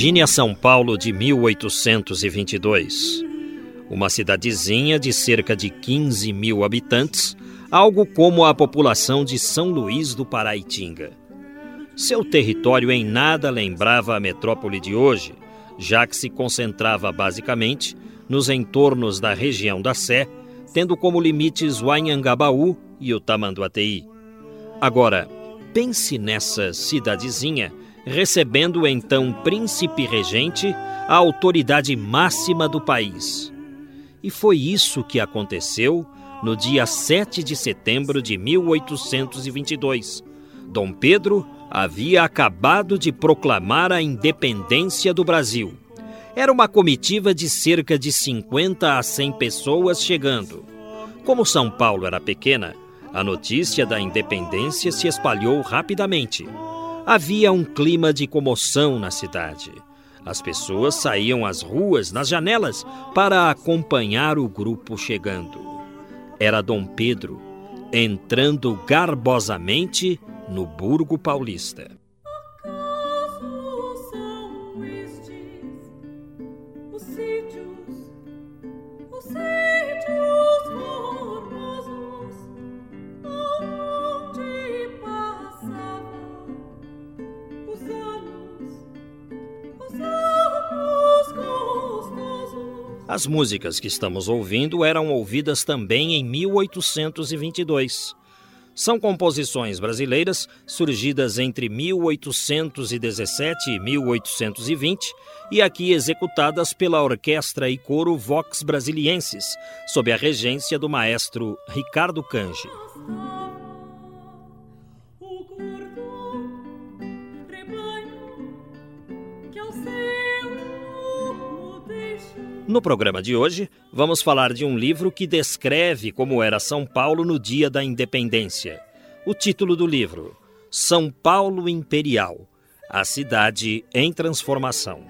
Imagine a São Paulo de 1822. Uma cidadezinha de cerca de 15 mil habitantes, algo como a população de São Luís do Paraitinga. Seu território em nada lembrava a metrópole de hoje, já que se concentrava basicamente nos entornos da região da Sé, tendo como limites o Anhangabaú e o Tamanduateí. Agora, pense nessa cidadezinha recebendo então príncipe regente, a autoridade máxima do país. E foi isso que aconteceu no dia 7 de setembro de 1822. Dom Pedro havia acabado de proclamar a independência do Brasil. Era uma comitiva de cerca de 50 a 100 pessoas chegando. Como São Paulo era pequena, a notícia da independência se espalhou rapidamente. Havia um clima de comoção na cidade. As pessoas saíam às ruas, nas janelas, para acompanhar o grupo chegando. Era Dom Pedro entrando garbosamente no Burgo Paulista. As músicas que estamos ouvindo eram ouvidas também em 1822. São composições brasileiras surgidas entre 1817 e 1820 e aqui executadas pela orquestra e coro Vox Brasilienses, sob a regência do maestro Ricardo Cange. No programa de hoje, vamos falar de um livro que descreve como era São Paulo no dia da independência. O título do livro: São Paulo Imperial A Cidade em Transformação.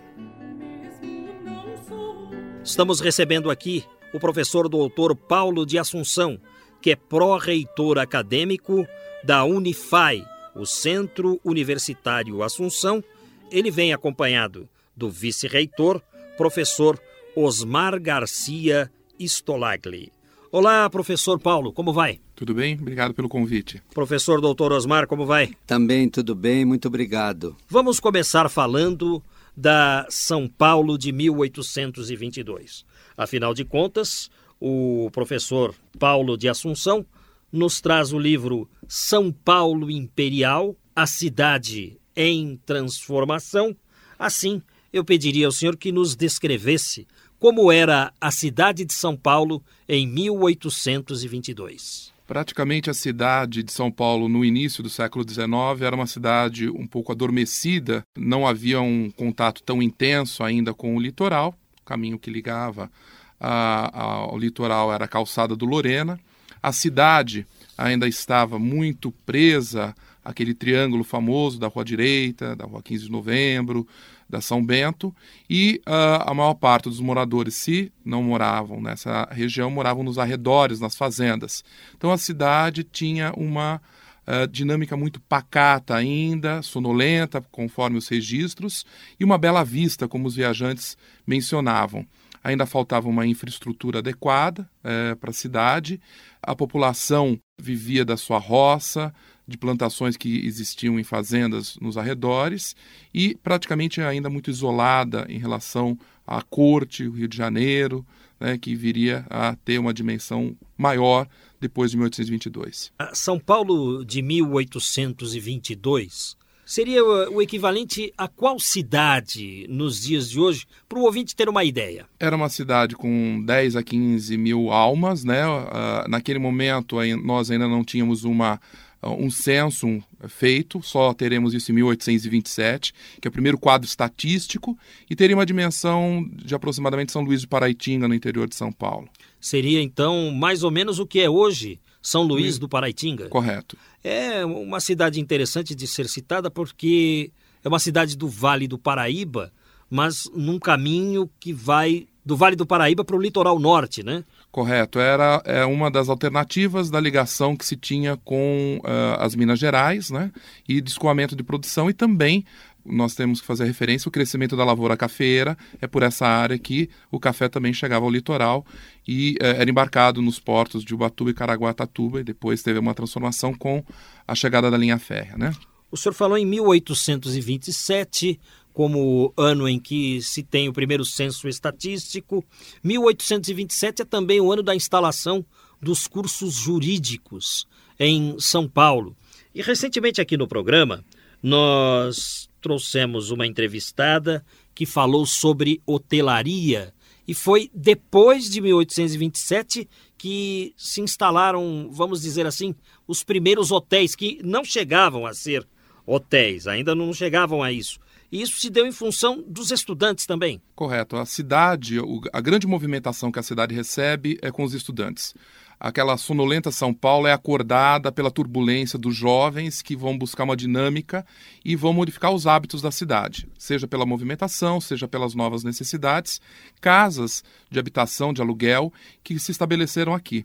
Estamos recebendo aqui o professor doutor Paulo de Assunção, que é pró-reitor acadêmico da Unifai, o Centro Universitário Assunção. Ele vem acompanhado do vice-reitor, professor Osmar Garcia Stolagli. Olá, professor Paulo, como vai? Tudo bem? Obrigado pelo convite. Professor doutor Osmar, como vai? Também tudo bem, muito obrigado. Vamos começar falando da São Paulo de 1822. Afinal de contas, o professor Paulo de Assunção nos traz o livro São Paulo Imperial, a cidade em transformação. Assim, eu pediria ao senhor que nos descrevesse como era a cidade de São Paulo em 1822. Praticamente a cidade de São Paulo no início do século XIX era uma cidade um pouco adormecida, não havia um contato tão intenso ainda com o litoral, o caminho que ligava a, a, ao litoral era a calçada do Lorena. A cidade ainda estava muito presa àquele triângulo famoso da Rua Direita, da Rua 15 de Novembro, da São Bento, e uh, a maior parte dos moradores, se não moravam nessa região, moravam nos arredores, nas fazendas. Então a cidade tinha uma uh, dinâmica muito pacata ainda, sonolenta, conforme os registros, e uma bela vista, como os viajantes mencionavam. Ainda faltava uma infraestrutura adequada uh, para a cidade, a população vivia da sua roça, de plantações que existiam em fazendas nos arredores e praticamente ainda muito isolada em relação à corte, o Rio de Janeiro, né, que viria a ter uma dimensão maior depois de 1822. São Paulo de 1822 seria o equivalente a qual cidade nos dias de hoje, para o ouvinte ter uma ideia? Era uma cidade com 10 a 15 mil almas, né? Uh, naquele momento nós ainda não tínhamos uma um censo feito, só teremos isso em 1827, que é o primeiro quadro estatístico, e teria uma dimensão de aproximadamente São Luís de Paraitinga, no interior de São Paulo. Seria então mais ou menos o que é hoje São Luís do Paraitinga? Correto. É uma cidade interessante de ser citada porque é uma cidade do Vale do Paraíba, mas num caminho que vai do Vale do Paraíba para o litoral norte, né? Correto. Era é uma das alternativas da ligação que se tinha com uh, as Minas Gerais, né? E de escoamento de produção e também nós temos que fazer referência ao crescimento da lavoura cafeira. É por essa área que o café também chegava ao litoral e uh, era embarcado nos portos de Ubatuba e Caraguatatuba e depois teve uma transformação com a chegada da linha férrea, né? O senhor falou em 1827, como ano em que se tem o primeiro censo estatístico. 1827 é também o ano da instalação dos cursos jurídicos em São Paulo. E recentemente aqui no programa, nós trouxemos uma entrevistada que falou sobre hotelaria e foi depois de 1827 que se instalaram, vamos dizer assim, os primeiros hotéis que não chegavam a ser hotéis, ainda não chegavam a isso, e isso se deu em função dos estudantes também. Correto. A cidade, a grande movimentação que a cidade recebe é com os estudantes. Aquela sonolenta São Paulo é acordada pela turbulência dos jovens que vão buscar uma dinâmica e vão modificar os hábitos da cidade, seja pela movimentação, seja pelas novas necessidades, casas de habitação, de aluguel que se estabeleceram aqui.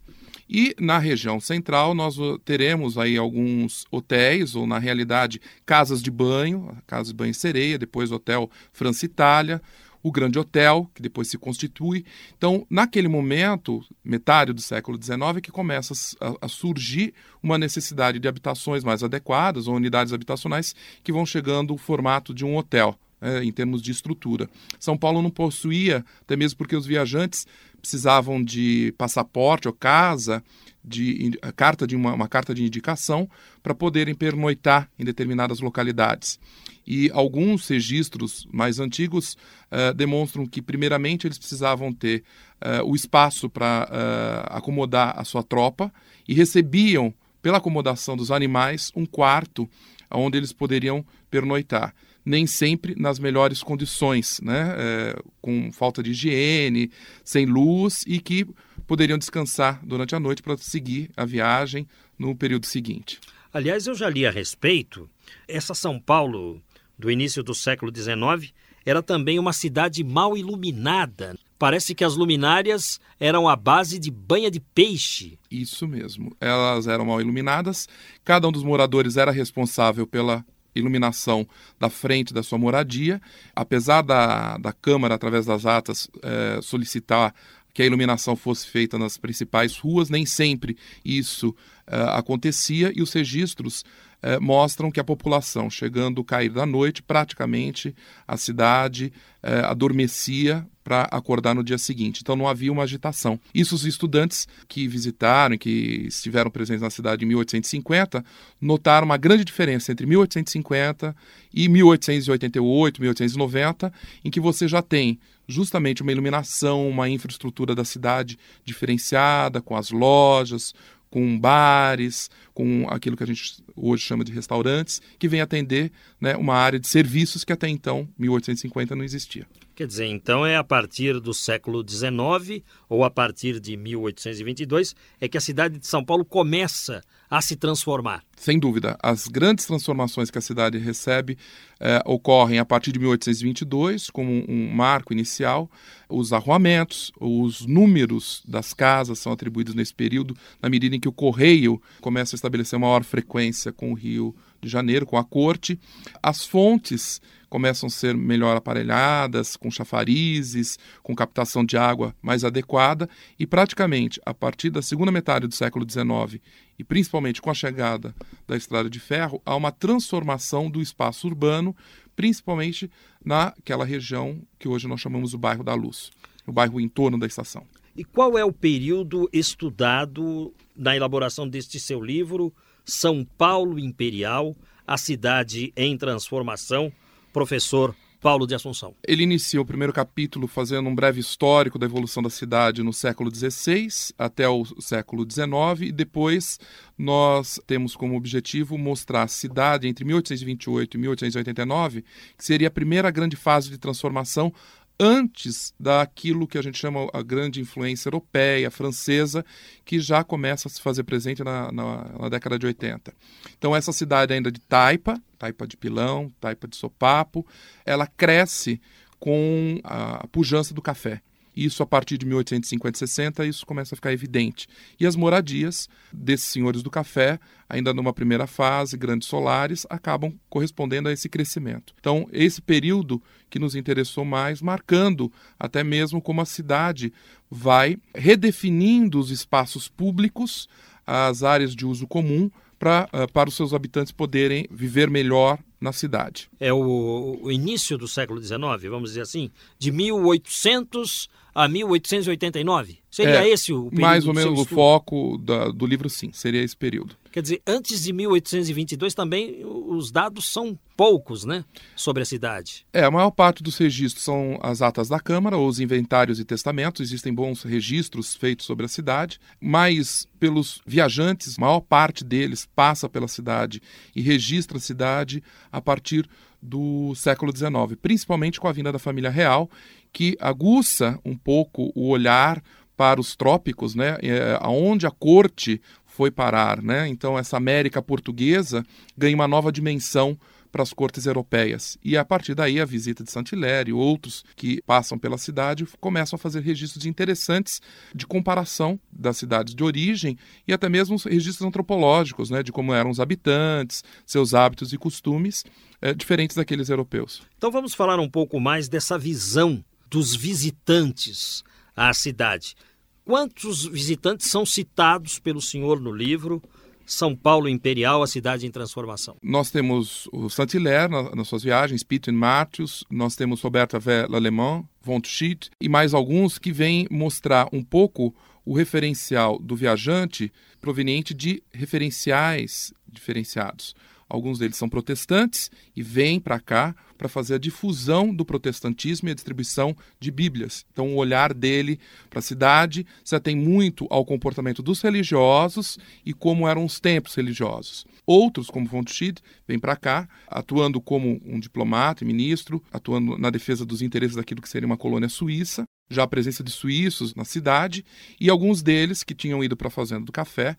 E na região central nós teremos aí alguns hotéis, ou na realidade casas de banho, casas de banho sereia, depois Hotel França Itália, o Grande Hotel, que depois se constitui. Então, naquele momento, metade do século XIX, que começa a, a, surgir uma necessidade de habitações mais adequadas, ou unidades habitacionais que vão chegando o formato de um hotel. É, em termos de estrutura. São Paulo não possuía, até mesmo porque os viajantes precisavam de passaporte ou casa, de carta de uma, uma carta de indicação para poderem pernoitar em determinadas localidades. E alguns registros mais antigos uh, demonstram que, primeiramente, eles precisavam ter uh, o espaço para uh, acomodar a sua tropa e recebiam, pela acomodação dos animais, um quarto onde eles poderiam pernoitar nem sempre nas melhores condições, né? É, com falta de higiene, sem luz e que poderiam descansar durante a noite para seguir a viagem no período seguinte. Aliás, eu já li a respeito. Essa São Paulo do início do século XIX era também uma cidade mal iluminada. Parece que as luminárias eram a base de banha de peixe. Isso mesmo. Elas eram mal iluminadas. Cada um dos moradores era responsável pela iluminação da frente da sua moradia. Apesar da, da Câmara, através das atas, é, solicitar que a iluminação fosse feita nas principais ruas, nem sempre isso é, acontecia e os registros é, mostram que a população, chegando a cair da noite, praticamente a cidade é, adormecia para acordar no dia seguinte. Então não havia uma agitação. Isso os estudantes que visitaram, que estiveram presentes na cidade em 1850, notaram uma grande diferença entre 1850 e 1888, 1890, em que você já tem justamente uma iluminação, uma infraestrutura da cidade diferenciada, com as lojas, com bares, com aquilo que a gente hoje chama de restaurantes, que vem atender né, uma área de serviços que até então, 1850, não existia. Quer dizer, então é a partir do século XIX ou a partir de 1822 é que a cidade de São Paulo começa a se transformar. Sem dúvida. As grandes transformações que a cidade recebe eh, ocorrem a partir de 1822, como um marco inicial. Os arruamentos, os números das casas são atribuídos nesse período, na medida em que o correio começa a estabelecer maior frequência com o rio de Janeiro, com a corte. As fontes começam a ser melhor aparelhadas, com chafarizes, com captação de água mais adequada, e praticamente a partir da segunda metade do século XIX, e principalmente com a chegada da estrada de ferro, há uma transformação do espaço urbano, principalmente naquela região que hoje nós chamamos o bairro da Luz, o bairro em torno da estação. E qual é o período estudado na elaboração deste seu livro, São Paulo Imperial, a cidade em transformação? professor Paulo de Assunção. Ele inicia o primeiro capítulo fazendo um breve histórico da evolução da cidade no século XVI até o século XIX e depois nós temos como objetivo mostrar a cidade entre 1828 e 1889, que seria a primeira grande fase de transformação antes daquilo que a gente chama a grande influência europeia, francesa, que já começa a se fazer presente na, na, na, década de 80. Então, essa cidade ainda de taipa, taipa de pilão, taipa de sopapo, ela cresce com a pujança do café. Isso a partir de 1850 e 60, isso começa a ficar evidente. E as moradias desses senhores do café, ainda numa primeira fase, grandes solares, acabam correspondendo a esse crescimento. Então, esse período que nos interessou mais, marcando até mesmo como a cidade vai redefinindo os espaços públicos, as áreas de uso comum, pra, uh, para os seus habitantes poderem viver melhor na cidade. É o, o início do século XIX, vamos dizer assim, de 1800 a 1889? Seria é, esse o período? Mais ou menos o foco da, do livro, sim, seria esse período. Quer dizer, antes de 1822 também os dados são poucos, né? Sobre a cidade. É, a maior parte dos registros são as atas da Câmara, ou os inventários e testamentos. Existem bons registros feitos sobre a cidade, mas pelos viajantes, a maior parte deles passa pela cidade e registra a cidade a partir do século XIX, principalmente com a vinda da família real, que aguça um pouco o olhar para os trópicos, né, é, aonde a corte foi parar, né? Então essa América portuguesa ganha uma nova dimensão para as cortes europeias. E a partir daí a visita de Saint-Hilaire e outros que passam pela cidade começam a fazer registros interessantes de comparação das cidades de origem e até mesmo registros antropológicos, né, de como eram os habitantes, seus hábitos e costumes, é, diferentes daqueles europeus. Então vamos falar um pouco mais dessa visão dos visitantes à cidade. Quantos visitantes são citados pelo senhor no livro? São Paulo Imperial, a cidade em transformação. Nós temos o Saint-Hilaire na, nas suas viagens, Peter Martius, nós temos Roberta L'Allemand, von Schied e mais alguns que vêm mostrar um pouco o referencial do viajante proveniente de referenciais diferenciados. Alguns deles são protestantes e vêm para cá para fazer a difusão do protestantismo e a distribuição de Bíblias. Então, o olhar dele para a cidade se atém muito ao comportamento dos religiosos e como eram os templos religiosos. Outros, como von Schied, vêm para cá, atuando como um diplomata e ministro, atuando na defesa dos interesses daquilo que seria uma colônia suíça, já a presença de suíços na cidade, e alguns deles que tinham ido para a Fazenda do Café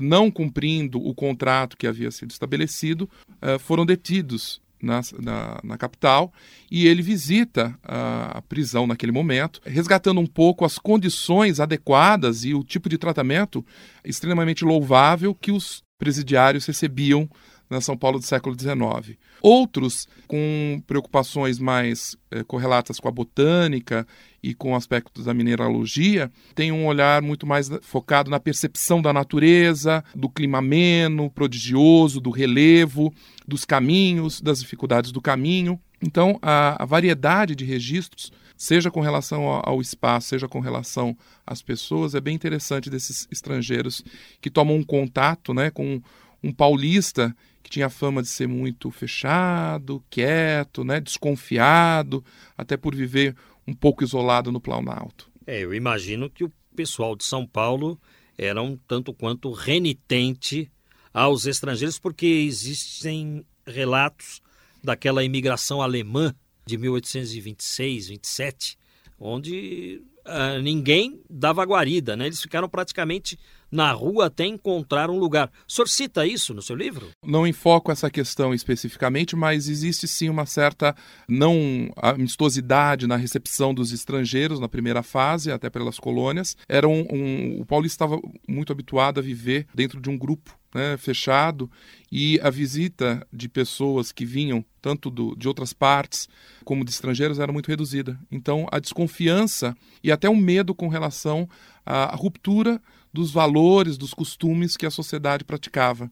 não cumprindo o contrato que havia sido estabelecido, eh, foram detidos na, na, na, capital e ele visita a, a, prisão naquele momento, resgatando um pouco as condições adequadas e o tipo de tratamento extremamente louvável que os presidiários recebiam na São Paulo do século XIX. Outros, com preocupações mais eh, correlatas com a botânica e com aspectos da mineralogia, têm um olhar muito mais focado na percepção da natureza, do clima ameno, prodigioso, do relevo, dos caminhos, das dificuldades do caminho. Então, a, a variedade de registros, seja com relação ao, ao espaço, seja com relação às pessoas, é bem interessante desses estrangeiros que tomam um contato né, com um paulista que tinha fama de ser muito fechado, quieto, né, desconfiado, até por viver um pouco isolado no Planalto. É, eu imagino que o pessoal de São Paulo era um tanto quanto renitente aos estrangeiros, porque existem relatos daquela imigração alemã de 1826, 27, onde uh, ninguém dava guarida, né? Eles ficaram praticamente na rua até encontrar um lugar. O senhor cita isso no seu livro? Não enfoco essa questão especificamente, mas existe sim uma certa não amistosidade na recepção dos estrangeiros na primeira fase, até pelas colônias. Era um, um o paulista estava muito habituado a viver dentro de um grupo né, fechado e a visita de pessoas que vinham tanto do, de outras partes como de estrangeiros era muito reduzida. Então, a desconfiança e até o medo com relação à, ruptura dos valores, dos costumes que a sociedade praticava.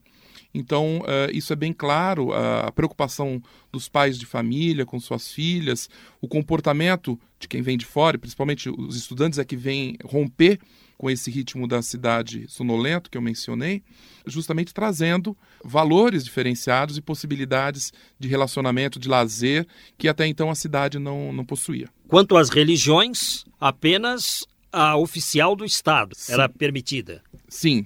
Então, uh, isso é bem claro, uh, a preocupação dos pais de família com suas filhas, o comportamento de quem vem de fora, principalmente os estudantes é que vêm romper com esse ritmo da cidade sonolento que eu mencionei, justamente trazendo valores diferenciados e possibilidades de relacionamento, de lazer, que até então a cidade não, não possuía. Quanto às religiões, apenas a oficial do Estado Sim. era permitida. Sim,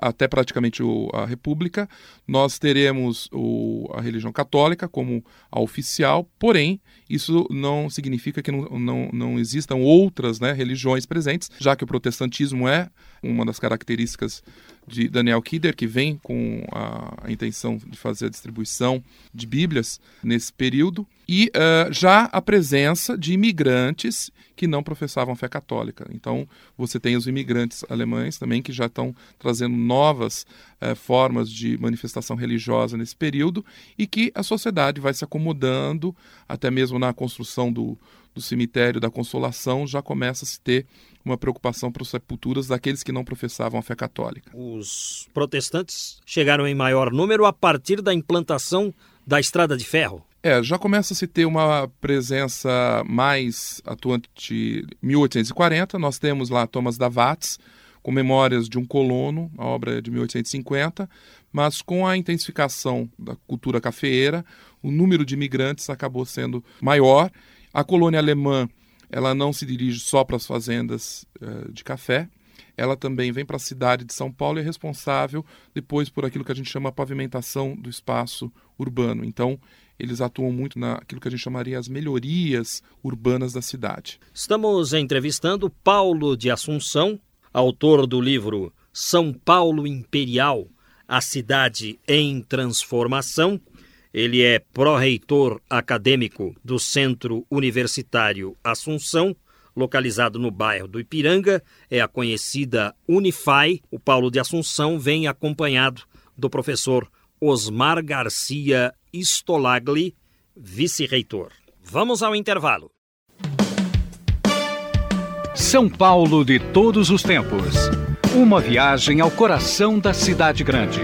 até praticamente o, a República, nós teremos o, a religião católica como a oficial, porém, isso não significa que não, não, não existam outras né, religiões presentes, já que o protestantismo é uma das características de Daniel Kidder, que vem com a, a intenção de fazer a distribuição de Bíblias nesse período, e uh, já a presença de imigrantes que não professavam fé católica. Então, você tem os imigrantes alemães também que já estão trazendo novas uh, formas de manifestação religiosa nesse período e que a sociedade vai se acomodando, até mesmo na construção do, do cemitério da Consolação, já começa a se ter uma preocupação para as sepulturas daqueles que não professavam a fé católica. Os protestantes chegaram em maior número a partir da implantação da estrada de ferro. É, já começa a se ter uma presença mais atuante em 1840. Nós temos lá Thomas Davatz, com Memórias de um Colono, a obra é de 1850, mas com a intensificação da cultura cafeeira, o número de imigrantes acabou sendo maior. A colônia alemã ela não se dirige só para as fazendas uh, de café, ela também vem para a cidade de São Paulo e é responsável depois por aquilo que a gente chama pavimentação do espaço urbano. Então, eles atuam muito naquilo que a gente chamaria as melhorias urbanas da cidade. Estamos entrevistando Paulo de Assunção, autor do livro São Paulo Imperial, a cidade em transformação, ele é pró-reitor acadêmico do Centro Universitário Assunção, localizado no bairro do Ipiranga, é a conhecida Unify. O Paulo de Assunção vem acompanhado do professor Osmar Garcia Stolagli, vice-reitor. Vamos ao intervalo. São Paulo de todos os tempos. Uma viagem ao coração da cidade grande.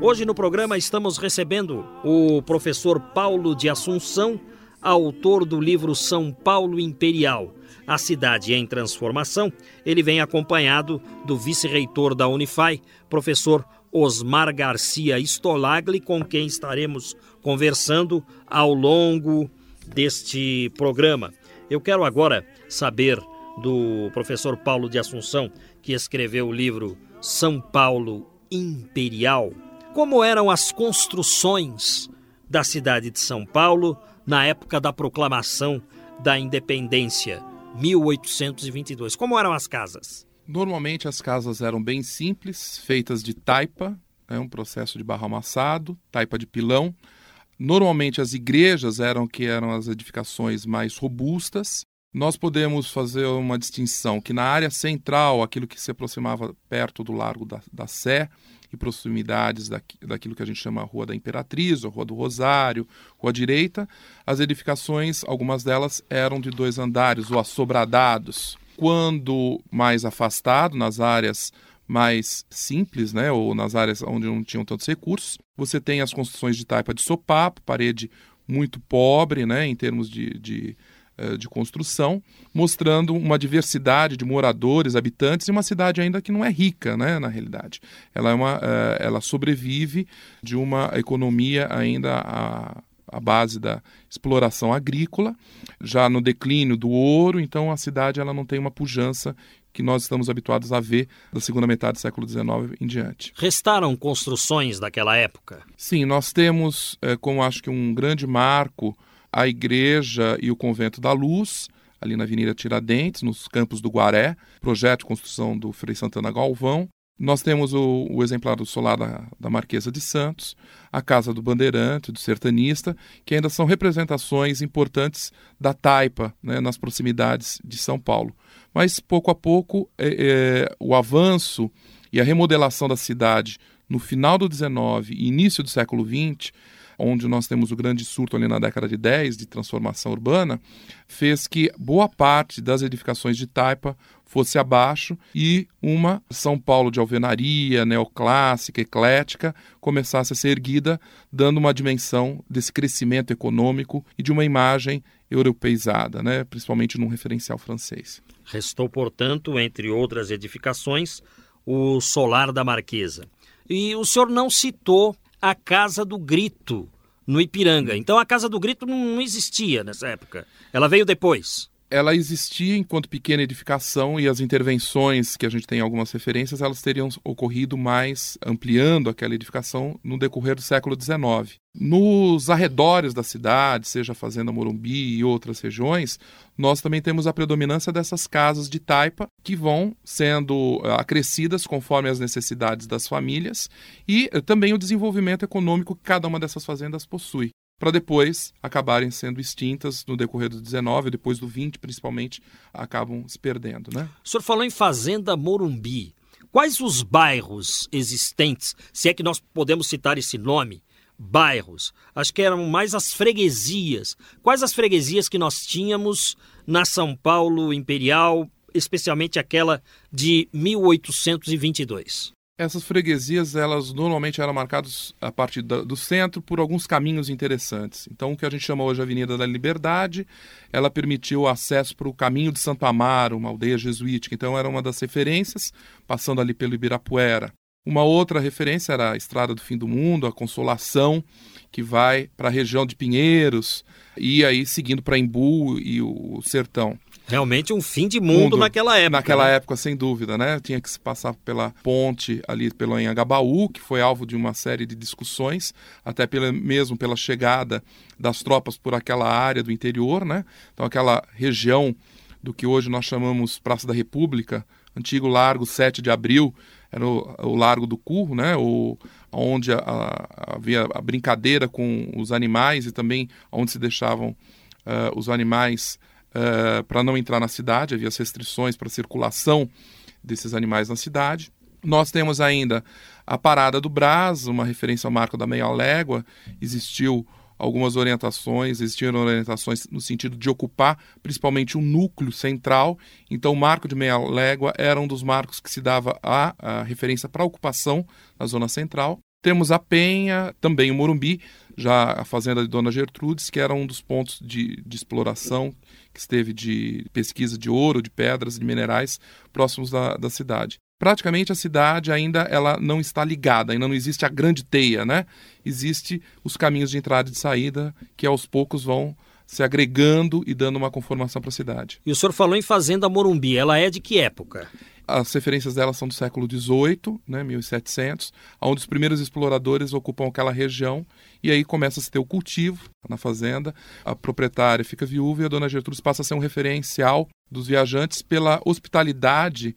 Hoje no programa estamos recebendo o professor Paulo de Assunção, autor do livro São Paulo Imperial, a cidade em transformação. Ele vem acompanhado do vice-reitor da Unify, professor Osmar Garcia Stolagli, com quem estaremos conversando ao longo deste programa. Eu quero agora saber do professor Paulo de Assunção, que escreveu o livro São Paulo Imperial como eram as construções da cidade de São Paulo na época da proclamação da independência, 1822. Como eram as casas? Normalmente as casas eram bem simples, feitas de taipa, é um processo de barro amassado, taipa de pilão. Normalmente as igrejas eram que eram as edificações mais robustas. Nós podemos fazer uma distinção que na área central, aquilo que se aproximava perto do Largo da, da Sé, e proximidades daquilo que a gente chama Rua da Imperatriz, ou Rua do Rosário, Rua Direita, as edificações, algumas delas eram de dois andares ou assobradados. Quando mais afastado, nas áreas mais simples, né, ou nas áreas onde não tinham tantos recursos, você tem as construções de taipa de sopapo, parede muito pobre, né, em termos de, de eh, de construção, mostrando uma diversidade de moradores, habitantes, e uma cidade ainda que não é rica, né, na realidade. Ela, é uma, eh, ela sobrevive de uma economia ainda a, a base da exploração agrícola, já no declínio do ouro, então a cidade ela não tem uma pujança que nós estamos habituados a ver da segunda metade do século XIX em diante. Restaram construções daquela época? Sim, nós temos, é, como acho que um grande marco, a igreja e o convento da Luz, ali na Avenida Tiradentes, nos campos do Guaré, projeto de construção do Frei Santana Galvão. Nós temos o, o exemplar do solar da, da, Marquesa de Santos, a Casa do Bandeirante, do Sertanista, que ainda são representações importantes da taipa né, nas proximidades de São Paulo. Mas, pouco a pouco, é, é, o avanço e a remodelação da cidade no final do XIX e início do século XX onde nós temos o grande surto ali na década de 10 de transformação urbana, fez que boa parte das edificações de taipa fosse abaixo e uma São Paulo de alvenaria, neoclássica, eclética, começasse a ser erguida, dando uma dimensão desse crescimento econômico e de uma imagem europeizada, né, principalmente num referencial francês. Restou, portanto, entre outras edificações, o Solar da Marquesa. E o senhor não citou a Casa do Grito, no Ipiranga. Então a Casa do Grito não, existia nessa época. Ela veio depois ela existia enquanto pequena edificação e as intervenções que a gente tem algumas referências, elas teriam ocorrido mais ampliando aquela edificação no decorrer do século XIX. Nos arredores da cidade, seja a Fazenda Morumbi e outras regiões, nós também temos a predominância dessas casas de taipa que vão sendo eh, acrescidas conforme as necessidades das famílias e eh, também o desenvolvimento econômico que cada uma dessas fazendas possui para depois acabarem sendo extintas no decorrer do 19, depois do 20 principalmente, acabam se perdendo. Né? O senhor falou em Fazenda Morumbi. Quais os bairros existentes, se é que nós podemos citar esse nome, bairros? Acho que eram mais as freguesias. Quais as freguesias que nós tínhamos na São Paulo Imperial, especialmente aquela de 1822? Essas freguesias, elas normalmente eram marcadas a partir do centro por alguns caminhos interessantes. Então, o que a gente chama hoje Avenida da Liberdade, ela permitiu o acesso para o caminho de Santo Amaro, uma aldeia jesuítica. Então, era uma das referências, passando ali pelo Ibirapuera. Uma outra referência era a Estrada do Fim do Mundo, a Consolação, que vai para a região de Pinheiros e aí seguindo para Embu e o Sertão. Realmente um fim de mundo, mundo naquela época. Naquela né? época, sem dúvida, né? Tinha que se passar pela ponte ali pelo Anhangabaú, que foi alvo de uma série de discussões, até pela, mesmo pela chegada das tropas por aquela área do interior, né? Então aquela região do que hoje nós chamamos Praça da República, antigo Largo 7 de Abril, era o, o Largo do Curro, né? O, onde a, a, havia a brincadeira com os animais e também onde se deixavam uh, os animais uh, para não entrar na cidade, havia as restrições para a circulação desses animais na cidade. Nós temos ainda a Parada do Brás, uma referência ao marco da meia légua. Existiu algumas orientações, existiram orientações no sentido de ocupar principalmente um núcleo central. Então, o marco de meia légua era um dos marcos que se dava a, a referência para a ocupação na zona central. Temos a Penha, também o Morumbi, já a fazenda de Dona Gertrudes, que era um dos pontos de, de exploração que esteve de pesquisa de ouro, de pedras, de minerais próximos da, da cidade. Praticamente a cidade ainda ela não está ligada, ainda não existe a grande teia, né? Existe os caminhos de entrada e de saída que aos poucos vão se agregando e dando uma conformação para a cidade. E o senhor falou em Fazenda Morumbi, ela é de que época? As referências dela são do século XVIII, né, 1700, onde os primeiros exploradores ocupam aquela região e aí começa a se ter o cultivo na fazenda. A proprietária fica viúva e a dona Gertrudes passa a ser um referencial dos viajantes pela hospitalidade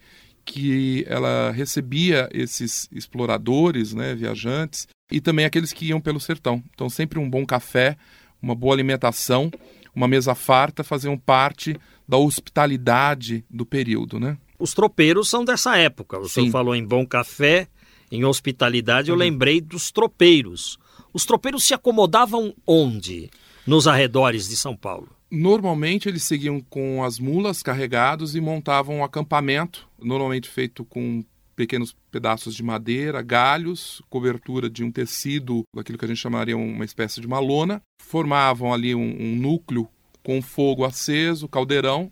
que ela recebia esses exploradores, né, viajantes, e também aqueles que iam pelo sertão. Então, sempre um bom café, uma boa alimentação, uma mesa farta faziam parte da hospitalidade do período, né? Os tropeiros são dessa época. O Sim. senhor falou em bom café, em hospitalidade, uhum. eu lembrei dos tropeiros. Os tropeiros se acomodavam onde? Nos arredores de São Paulo. Normalmente eles seguiam com as mulas carregados e montavam um acampamento, normalmente feito com pequenos pedaços de madeira, galhos, cobertura de um tecido, aquilo que a gente chamaria uma espécie de uma lona. Formavam ali um, um núcleo com fogo aceso, caldeirão,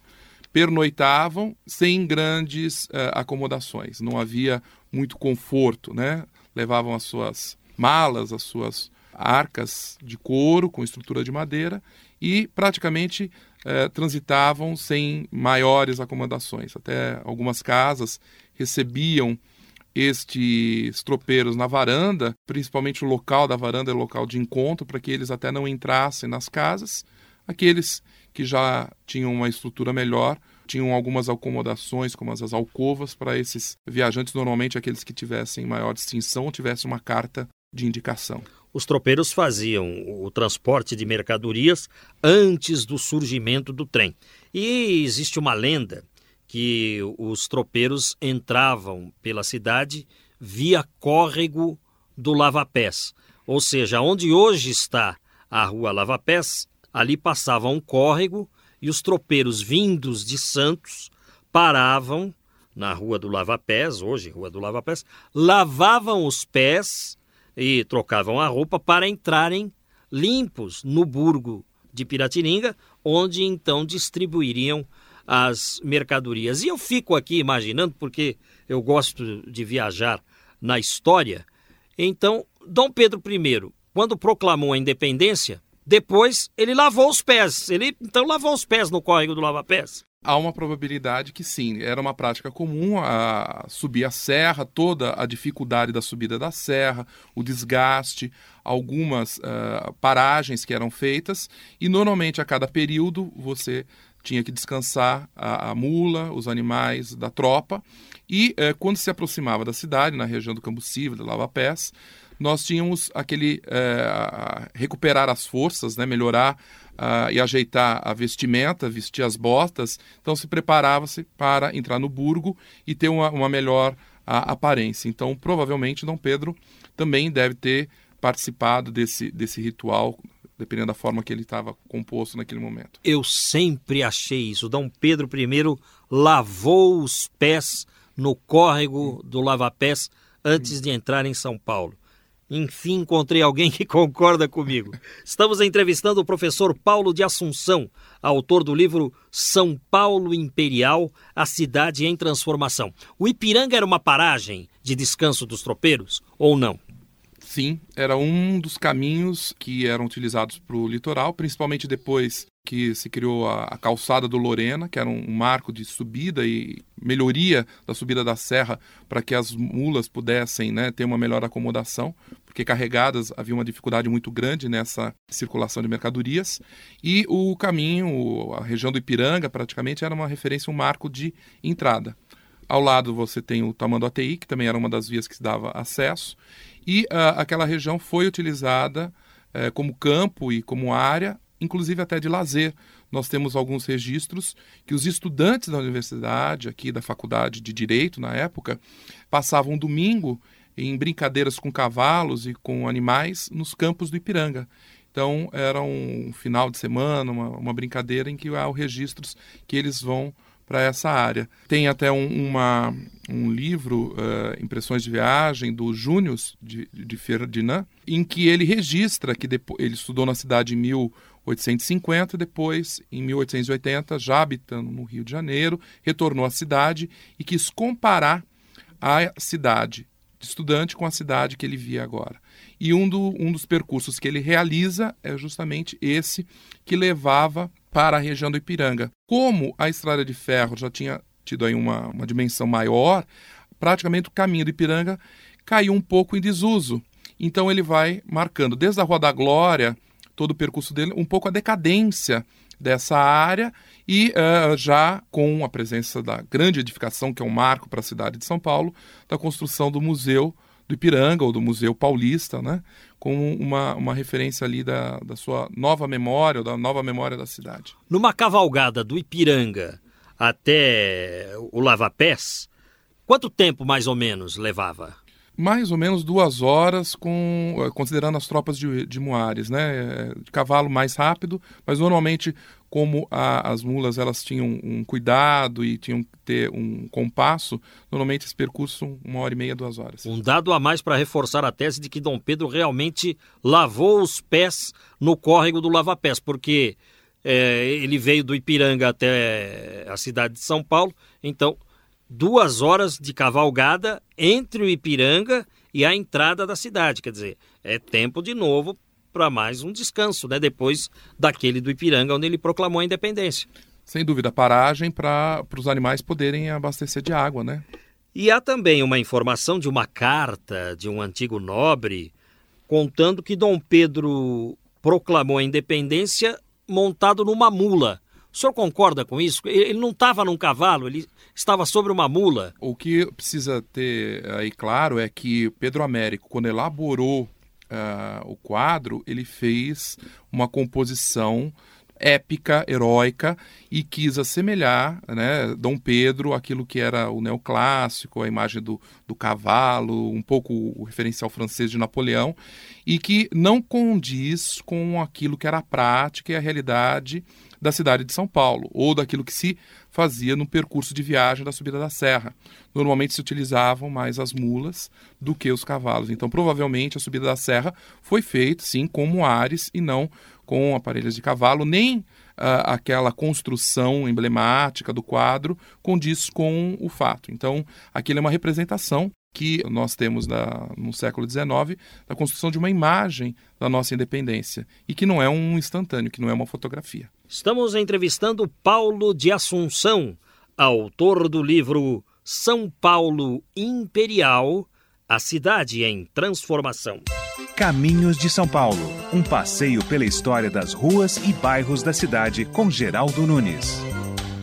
pernoitavam sem grandes uh, acomodações. Não havia muito conforto, né? Levavam as suas malas, as suas arcas de couro com estrutura de madeira e praticamente eh, transitavam sem maiores acomodações. Até algumas casas recebiam estes tropeiros na varanda, principalmente o local da varanda é local de encontro, para que eles até não entrassem nas casas. Aqueles que já tinham uma estrutura melhor tinham algumas acomodações, como as alcovas, para esses viajantes, normalmente aqueles que tivessem maior distinção tivessem uma carta de indicação. Os tropeiros faziam o transporte de mercadorias antes do surgimento do trem. E existe uma lenda que os tropeiros entravam pela cidade via córrego do Lava-Pés. Ou seja, onde hoje está a rua Lava-Pés, ali passava um córrego e os tropeiros vindos de Santos paravam na rua do Lava-Pés, hoje rua do Lava-Pés, lavavam os pés e trocavam a roupa para entrarem limpos no burgo de Piratininga, onde então distribuiriam as mercadorias. E eu fico aqui imaginando, porque eu gosto de viajar na história, então Dom Pedro I, quando proclamou a independência, depois ele lavou os pés. Ele então lavou os pés no córrego do lava-pés. Há uma probabilidade que sim, era uma prática comum a subir a serra, toda a dificuldade da subida da serra, o desgaste, algumas uh, paragens que eram feitas, e normalmente a cada período você tinha que descansar a, a mula, os animais da tropa, e uh, quando se aproximava da cidade, na região do Cambuciva, de Lava Pés, nós tínhamos aquele é, recuperar as forças, né, melhorar uh, e ajeitar a vestimenta, vestir as botas. Então se preparava-se para entrar no burgo e ter uma, uma melhor aparência. Então provavelmente Dom Pedro também deve ter participado desse, desse ritual dependendo da forma que ele estava composto naquele momento. Eu sempre achei isso. Dom Pedro I lavou os pés no córrego do lava-pés antes de entrar em São Paulo. Enfim, encontrei alguém que concorda comigo. Estamos entrevistando o professor Paulo de Assunção, autor do livro São Paulo Imperial, a cidade em transformação. O Ipiranga era uma paragem de descanso dos tropeiros ou não? Sim, era um dos caminhos que eram utilizados para o litoral, principalmente depois que se criou a, a, calçada do Lorena, que era um, um marco de subida e melhoria da subida da serra para que as mulas pudessem né, ter uma melhor acomodação, porque carregadas havia uma dificuldade muito grande nessa circulação de mercadorias. E o caminho, a região do Ipiranga, praticamente era uma referência, um marco de entrada. Ao lado você tem o Tamanduateí, que também era uma das vias que se dava acesso, e uh, aquela região foi utilizada uh, como campo e como área, inclusive até de lazer. Nós temos alguns registros que os estudantes da universidade, aqui da faculdade de Direito na época, passavam um domingo em brincadeiras com cavalos e com animais nos campos do Ipiranga. Então, era um final de semana, uma, uma brincadeira em que há registros que eles vão para essa área. Tem até um, uma, um livro, uh, Impressões de Viagem, do Júnior de, de Ferdinand, em que ele registra que depois, ele estudou na cidade em 1850 e depois, em 1880, já habitando no Rio de Janeiro, retornou à cidade e quis comparar a cidade de estudante com a cidade que ele via agora. E um, do, um dos percursos que ele realiza é justamente esse que levava para a região do Ipiranga. Como a estrada de ferro já tinha tido aí uma, uma dimensão maior, praticamente o caminho do Ipiranga caiu um pouco em desuso. Então ele vai marcando desde a Rua da Glória, todo o percurso dele, um pouco a decadência dessa área e uh, já com a presença da grande edificação, que é um marco para a cidade de São Paulo, da construção do Museu do Ipiranga ou do Museu Paulista, né? como uma, uma referência ali da, da sua nova memória, ou da nova memória da cidade. Numa cavalgada do Ipiranga até o Lava Pés, quanto tempo mais ou menos levava? Mais ou menos duas horas, com, eh, considerando as tropas de, de Moares, né? De cavalo mais rápido, mas normalmente, como a, as mulas elas tinham um cuidado e tinham que ter um compasso, normalmente esse percurso uma hora e meia, duas horas. Um dado a mais para reforçar a tese de que Dom Pedro realmente lavou os pés no córrego do Lava-Pés, porque é, ele veio do Ipiranga até a cidade de São Paulo, então duas horas de cavalgada entre o Ipiranga e a entrada da cidade. Quer dizer, é tempo de novo para mais um descanso, né? Depois daquele do Ipiranga, onde ele proclamou a independência. Sem dúvida, paragem para os animais poderem abastecer de água, né? E há também uma informação de uma carta de um antigo nobre contando que Dom Pedro proclamou a independência montado numa mula. O senhor concorda com isso? Ele não estava num cavalo, ele estava sobre uma mula. O que precisa ter aí claro é que Pedro Américo, quando elaborou uh, o quadro, ele fez uma composição épica, heróica, e quis assemelhar né, Dom Pedro aquilo que era o neoclássico, a imagem do, do cavalo, um pouco o referencial francês de Napoleão, e que não condiz com aquilo que era a prática e a realidade da cidade de São Paulo, ou daquilo que se fazia no percurso de viagem da subida da serra. Normalmente se utilizavam mais as mulas do que os cavalos. Então, provavelmente, a subida da serra foi feita, sim, como ares e não com aparelhos de cavalo, nem uh, aquela construção emblemática do quadro condiz com o fato. Então, aquilo é uma representação que nós temos da, no século XIX da construção de uma imagem da nossa independência e que não é um instantâneo, que não é uma fotografia. Estamos entrevistando Paulo de Assunção, autor do livro São Paulo Imperial, a cidade em transformação. Caminhos de São Paulo, um passeio pela história das ruas e bairros da cidade com Geraldo Nunes.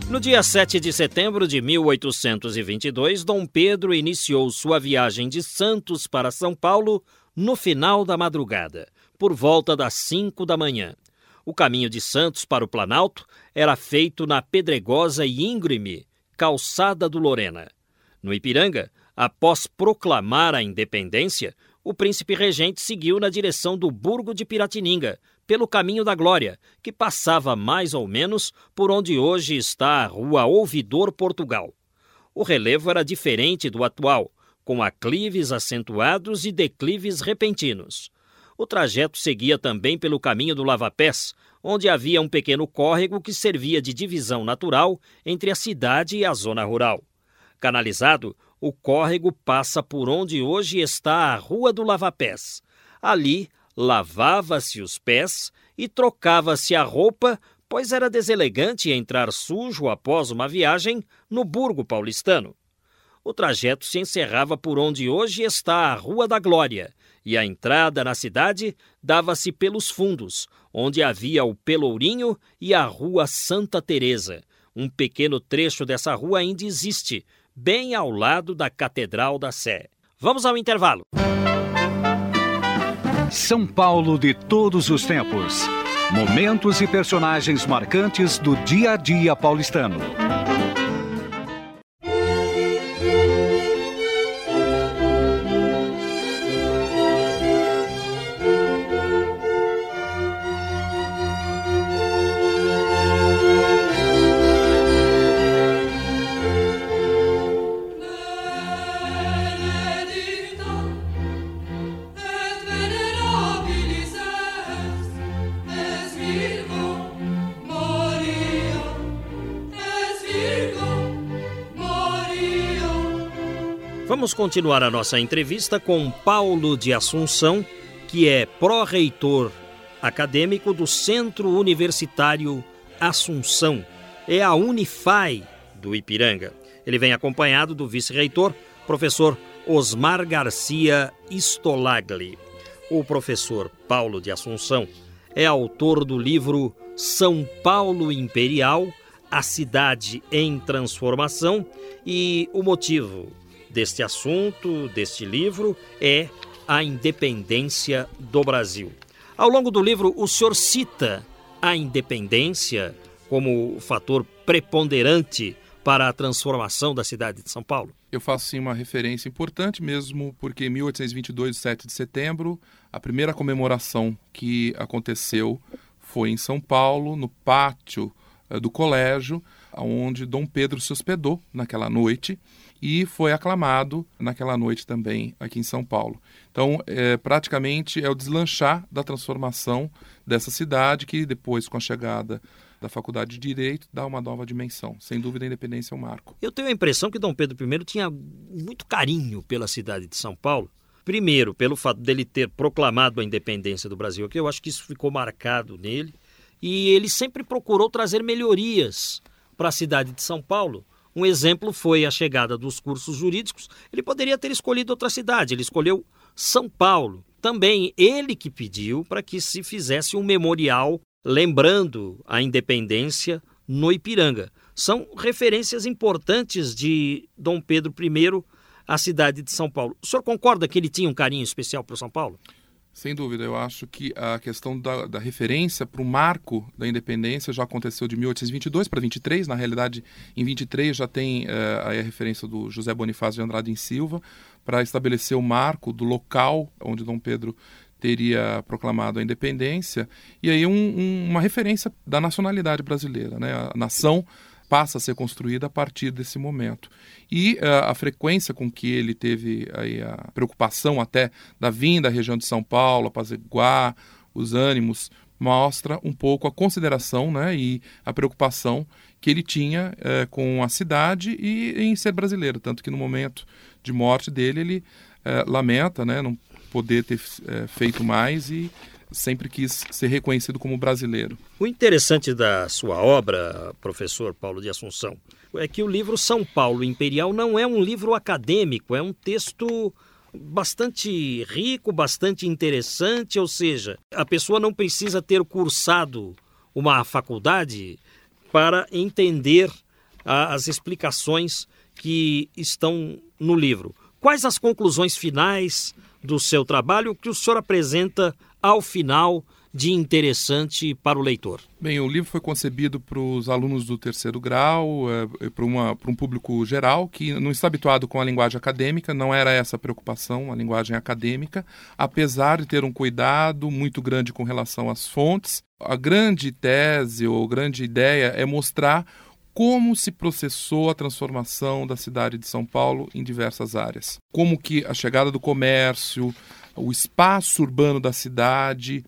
No dia 7 de setembro de 1822, Dom Pedro iniciou sua viagem de Santos para São Paulo no final da madrugada, por volta das 5 da manhã. O caminho de Santos para o Planalto era feito na pedregosa e íngreme Calçada do Lorena. No Ipiranga, após proclamar a independência, o príncipe regente seguiu na direção do Burgo de Piratininga, pelo caminho da Glória, que passava mais ou menos por onde hoje está a Rua Ouvidor Portugal. O relevo era diferente do atual, com aclives acentuados e declives repentinos. O trajeto seguia também pelo caminho do Lavapés, onde havia um pequeno córrego que servia de divisão natural entre a cidade e a zona rural. Canalizado, o córrego passa por onde hoje está a Rua do Lavapés. Ali, lavava-se os pés e trocava-se a roupa, pois era deselegante entrar sujo após uma viagem no Burgo paulistano. O trajeto se encerrava por onde hoje está a Rua da Glória, e a entrada na cidade dava-se pelos fundos, onde havia o Pelourinho e a Rua Santa Teresa. Um pequeno trecho dessa rua ainda existe, bem ao lado da Catedral da Sé. Vamos ao intervalo. São Paulo de todos os tempos. Momentos e personagens marcantes do dia a dia paulistano. Vamos continuar a nossa entrevista com Paulo de Assunção, que é pró-reitor acadêmico do Centro Universitário Assunção. É a Unifai do Ipiranga. Ele vem acompanhado do vice-reitor, professor Osmar Garcia Stolagli. O professor Paulo de Assunção é autor do livro São Paulo Imperial, a cidade em transformação e o motivo deste assunto, deste livro, é a independência do Brasil. Ao longo do livro, o senhor cita a independência como fator preponderante para a transformação da cidade de São Paulo? Eu faço sim uma referência importante mesmo, porque em 1822, 7 de setembro, a primeira comemoração que aconteceu foi em São Paulo, no pátio eh, do colégio, onde Dom Pedro se hospedou naquela noite e foi aclamado naquela noite também aqui em São Paulo. Então, é, praticamente é o deslanchar da transformação dessa cidade que depois, com a chegada da Faculdade de Direito, dá uma nova dimensão. Sem dúvida, a independência é um marco. Eu tenho a impressão que Dom Pedro I tinha muito carinho pela cidade de São Paulo, Primeiro, pelo fato dele ter proclamado a independência do Brasil, que eu acho que isso ficou marcado nele, e ele sempre procurou trazer melhorias para a cidade de São Paulo. Um exemplo foi a chegada dos cursos jurídicos. Ele poderia ter escolhido outra cidade, ele escolheu São Paulo. Também ele que pediu para que se fizesse um memorial lembrando a independência no Ipiranga. São referências importantes de Dom Pedro I à cidade de São Paulo. O senhor concorda que ele tinha um carinho especial para São Paulo? Sem dúvida, eu acho que a questão da, da referência para o marco da independência já aconteceu de 1822 para 23. Na realidade, em 23 já tem uh, a referência do José Bonifácio de Andrade em Silva para estabelecer o marco do local onde Dom Pedro teria proclamado a independência e aí um, um, uma referência da nacionalidade brasileira, né? A nação passa a ser construída a partir desse momento. E uh, a frequência com que ele teve aí, a preocupação até da vinda à região de São Paulo, apaziguar os ânimos, mostra um pouco a consideração né, e a preocupação que ele tinha uh, com a cidade e em ser brasileiro. Tanto que no momento de morte dele, ele uh, lamenta né, não poder ter feito mais e sempre quis ser reconhecido como brasileiro. O interessante da sua obra, professor Paulo de Assunção, é que o livro São Paulo Imperial não é um livro acadêmico, é um texto bastante rico, bastante interessante, ou seja, a pessoa não precisa ter cursado uma faculdade para entender as explicações que estão no livro. Quais as conclusões finais do seu trabalho que o senhor apresenta ao final de interessante para o leitor? Bem, o livro foi concebido para os alunos do terceiro grau, é, para, uma, para um público geral que não está habituado com a linguagem acadêmica, não era essa a preocupação, a linguagem acadêmica, apesar de ter um cuidado muito grande com relação às fontes. A grande tese ou grande ideia é mostrar como se processou a transformação da cidade de São Paulo em diversas áreas. Como que a chegada do comércio, o espaço urbano da cidade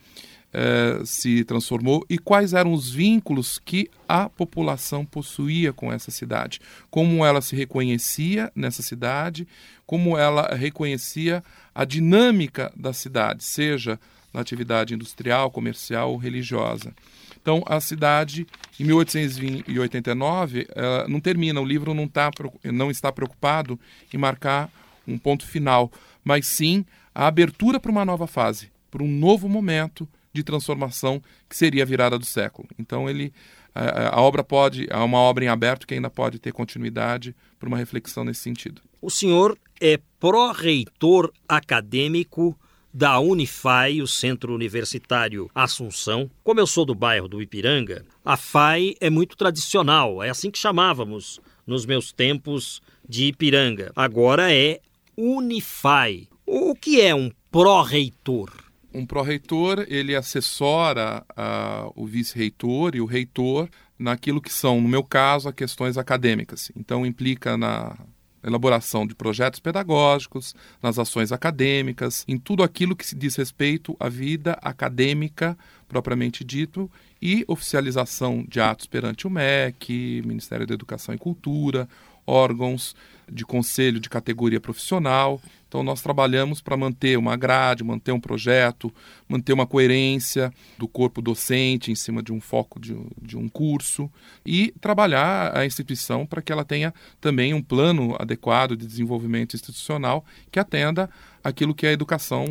eh, se transformou e quais eram os vínculos que a população possuía com essa cidade. Como ela se reconhecia nessa cidade, como ela reconhecia a dinâmica da cidade, seja na atividade industrial, comercial ou religiosa. Então, a cidade, em 1889, uh, não termina, o livro não, tá, não está preocupado em marcar um ponto final, mas sim a abertura para uma nova fase, para um novo momento de transformação que seria a virada do século. Então, ele, a, obra pode, é uma obra em aberto que ainda pode ter continuidade para uma reflexão nesse sentido. O senhor é pró-reitor acadêmico da Unifai, o Centro Universitário Assunção. Como eu sou do bairro do Ipiranga, a FAI é muito tradicional, é assim que chamávamos nos meus tempos de Ipiranga. Agora é Unifai. O que é um pró-reitor? Um pró-reitor, ele assessora uh, o vice-reitor e o reitor naquilo que são, no meu caso, as questões acadêmicas. Então, implica na elaboração de projetos pedagógicos, nas ações acadêmicas, em tudo aquilo que se diz respeito à vida acadêmica propriamente dito e oficialização de atos perante o MEC, Ministério da Educação e Cultura, órgãos de conselho de categoria profissional. Então, nós trabalhamos para manter uma grade, manter um projeto, manter uma coerência do corpo docente em cima de um foco de, de um curso e trabalhar a instituição para que ela tenha também um plano adequado de desenvolvimento institucional que atenda aquilo que é a educação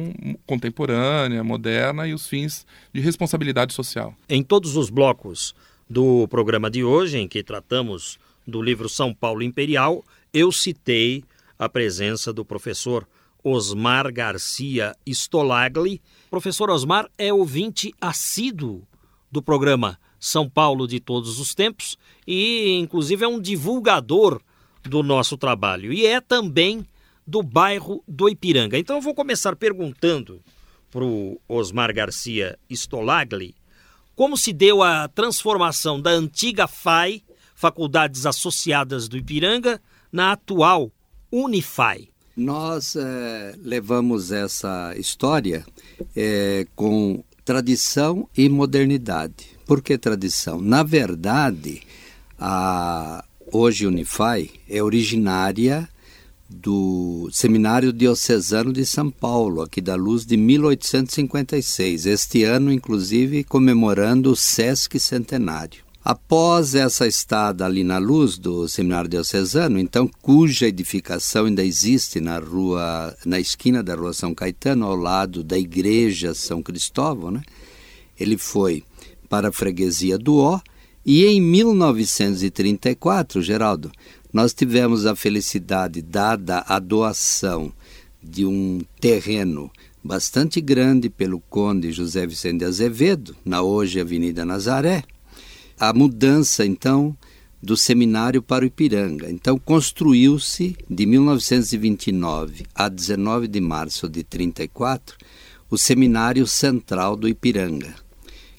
contemporânea, moderna e os fins de responsabilidade social. Em todos os blocos do programa de hoje, em que tratamos do livro São Paulo Imperial, eu citei a presença do professor Osmar Garcia Stolagli. Professor Osmar é ouvinte assíduo do programa São Paulo de Todos os Tempos e, inclusive, é um divulgador do nosso trabalho e é também do bairro do Ipiranga. Então, eu vou começar perguntando para o Osmar Garcia Stolagli como se deu a transformação da antiga FAI, Faculdades Associadas do Ipiranga, na atual Unify? Nós é, levamos essa história é, com tradição e modernidade. Por que tradição? Na verdade, a hoje Unify é originária do Seminário Diocesano de São Paulo, aqui da Luz, de 1856. Este ano, inclusive, comemorando o Sesc Centenário. Após essa estada ali na luz do Seminário Diocesano, então, cuja edificação ainda existe na rua, na esquina da rua São Caetano, ao lado da igreja São Cristóvão, né? ele foi para a freguesia do Ó, e em 1934, Geraldo, nós tivemos a felicidade, dada a doação de um terreno bastante grande pelo conde José Vicente Azevedo, na hoje Avenida Nazaré, a mudança, então, do seminário para o Ipiranga. Então, construiu-se, de 1929 a 19 de março de 34, o Seminário Central do Ipiranga,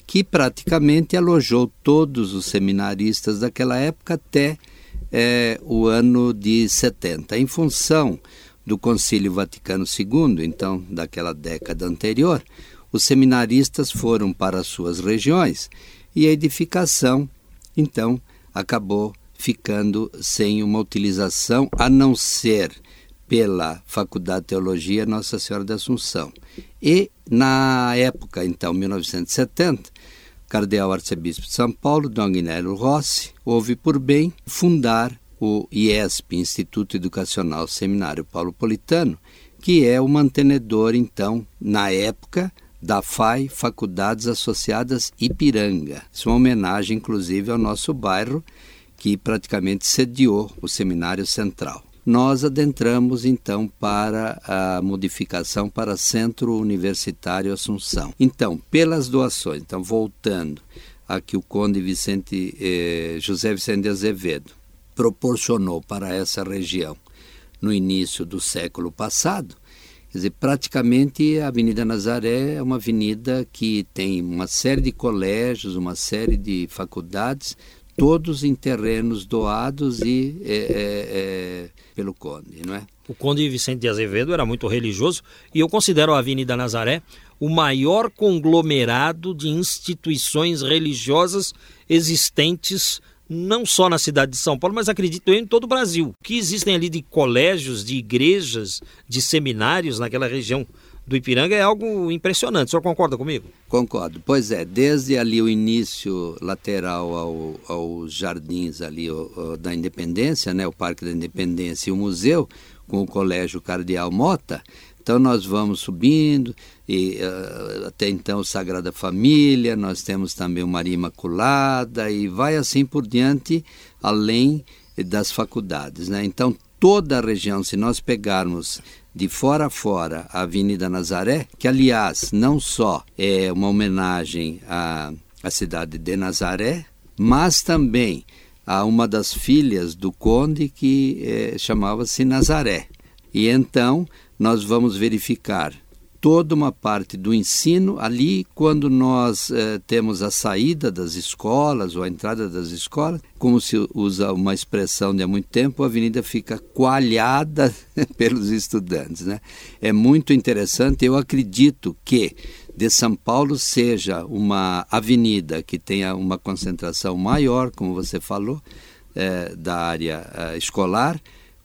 que praticamente alojou todos os seminaristas daquela época até é, o ano de 70. Em função do Concílio Vaticano II, então, daquela década anterior, os seminaristas foram para suas regiões e a edificação, então, acabou ficando sem uma utilização, a não ser pela Faculdade de Teologia Nossa Senhora da Assunção. E, na época, então, 1970, Cardeal Arcebispo de São Paulo, Dom Agnello Rossi, houve por bem fundar o IESP, Instituto Educacional Seminário Paulo Politano, que é o mantenedor, então, na época, da FAI Faculdades Associadas Ipiranga. Isso é uma homenagem, inclusive, ao nosso bairro, que praticamente sediou o Seminário Central. Nós adentramos então para a modificação para Centro Universitário Assunção. Então, pelas doações, então voltando a que o Conde Vicente, eh, José Vicente de Azevedo proporcionou para essa região no início do século passado, Quer dizer, praticamente a Avenida Nazaré é uma avenida que tem uma série de colégios, uma série de faculdades, todos em terrenos doados e é, é, é, pelo Conde, não é? O Conde Vicente de Azevedo era muito religioso e eu considero a Avenida Nazaré o maior conglomerado de instituições religiosas existentes não só na cidade de São Paulo, mas acredito eu em todo o Brasil. O que existem ali de colégios, de igrejas, de seminários naquela região do Ipiranga é algo impressionante. O senhor concorda comigo? Concordo. Pois é, desde ali o início lateral ao, aos jardins ali o, o, da Independência, né, o Parque da Independência e o museu, com o Colégio Cardeal Mota, então nós vamos subindo, e uh, até então Sagrada Família, nós temos também o Maria Imaculada e vai assim por diante, além das faculdades. Né? Então toda a região, se nós pegarmos de fora a fora a Avenida Nazaré, que aliás não só é uma homenagem à, à cidade de Nazaré, mas também a uma das filhas do conde que eh, chamava-se Nazaré. E então nós vamos verificar toda uma parte do ensino ali quando nós eh, temos a saída das escolas ou a entrada das escolas, como se usa uma expressão de há muito tempo, a avenida fica coalhada pelos estudantes. Né? É muito interessante, eu acredito que de São Paulo seja uma avenida que tenha uma concentração maior, como você falou, eh, da área eh, escolar,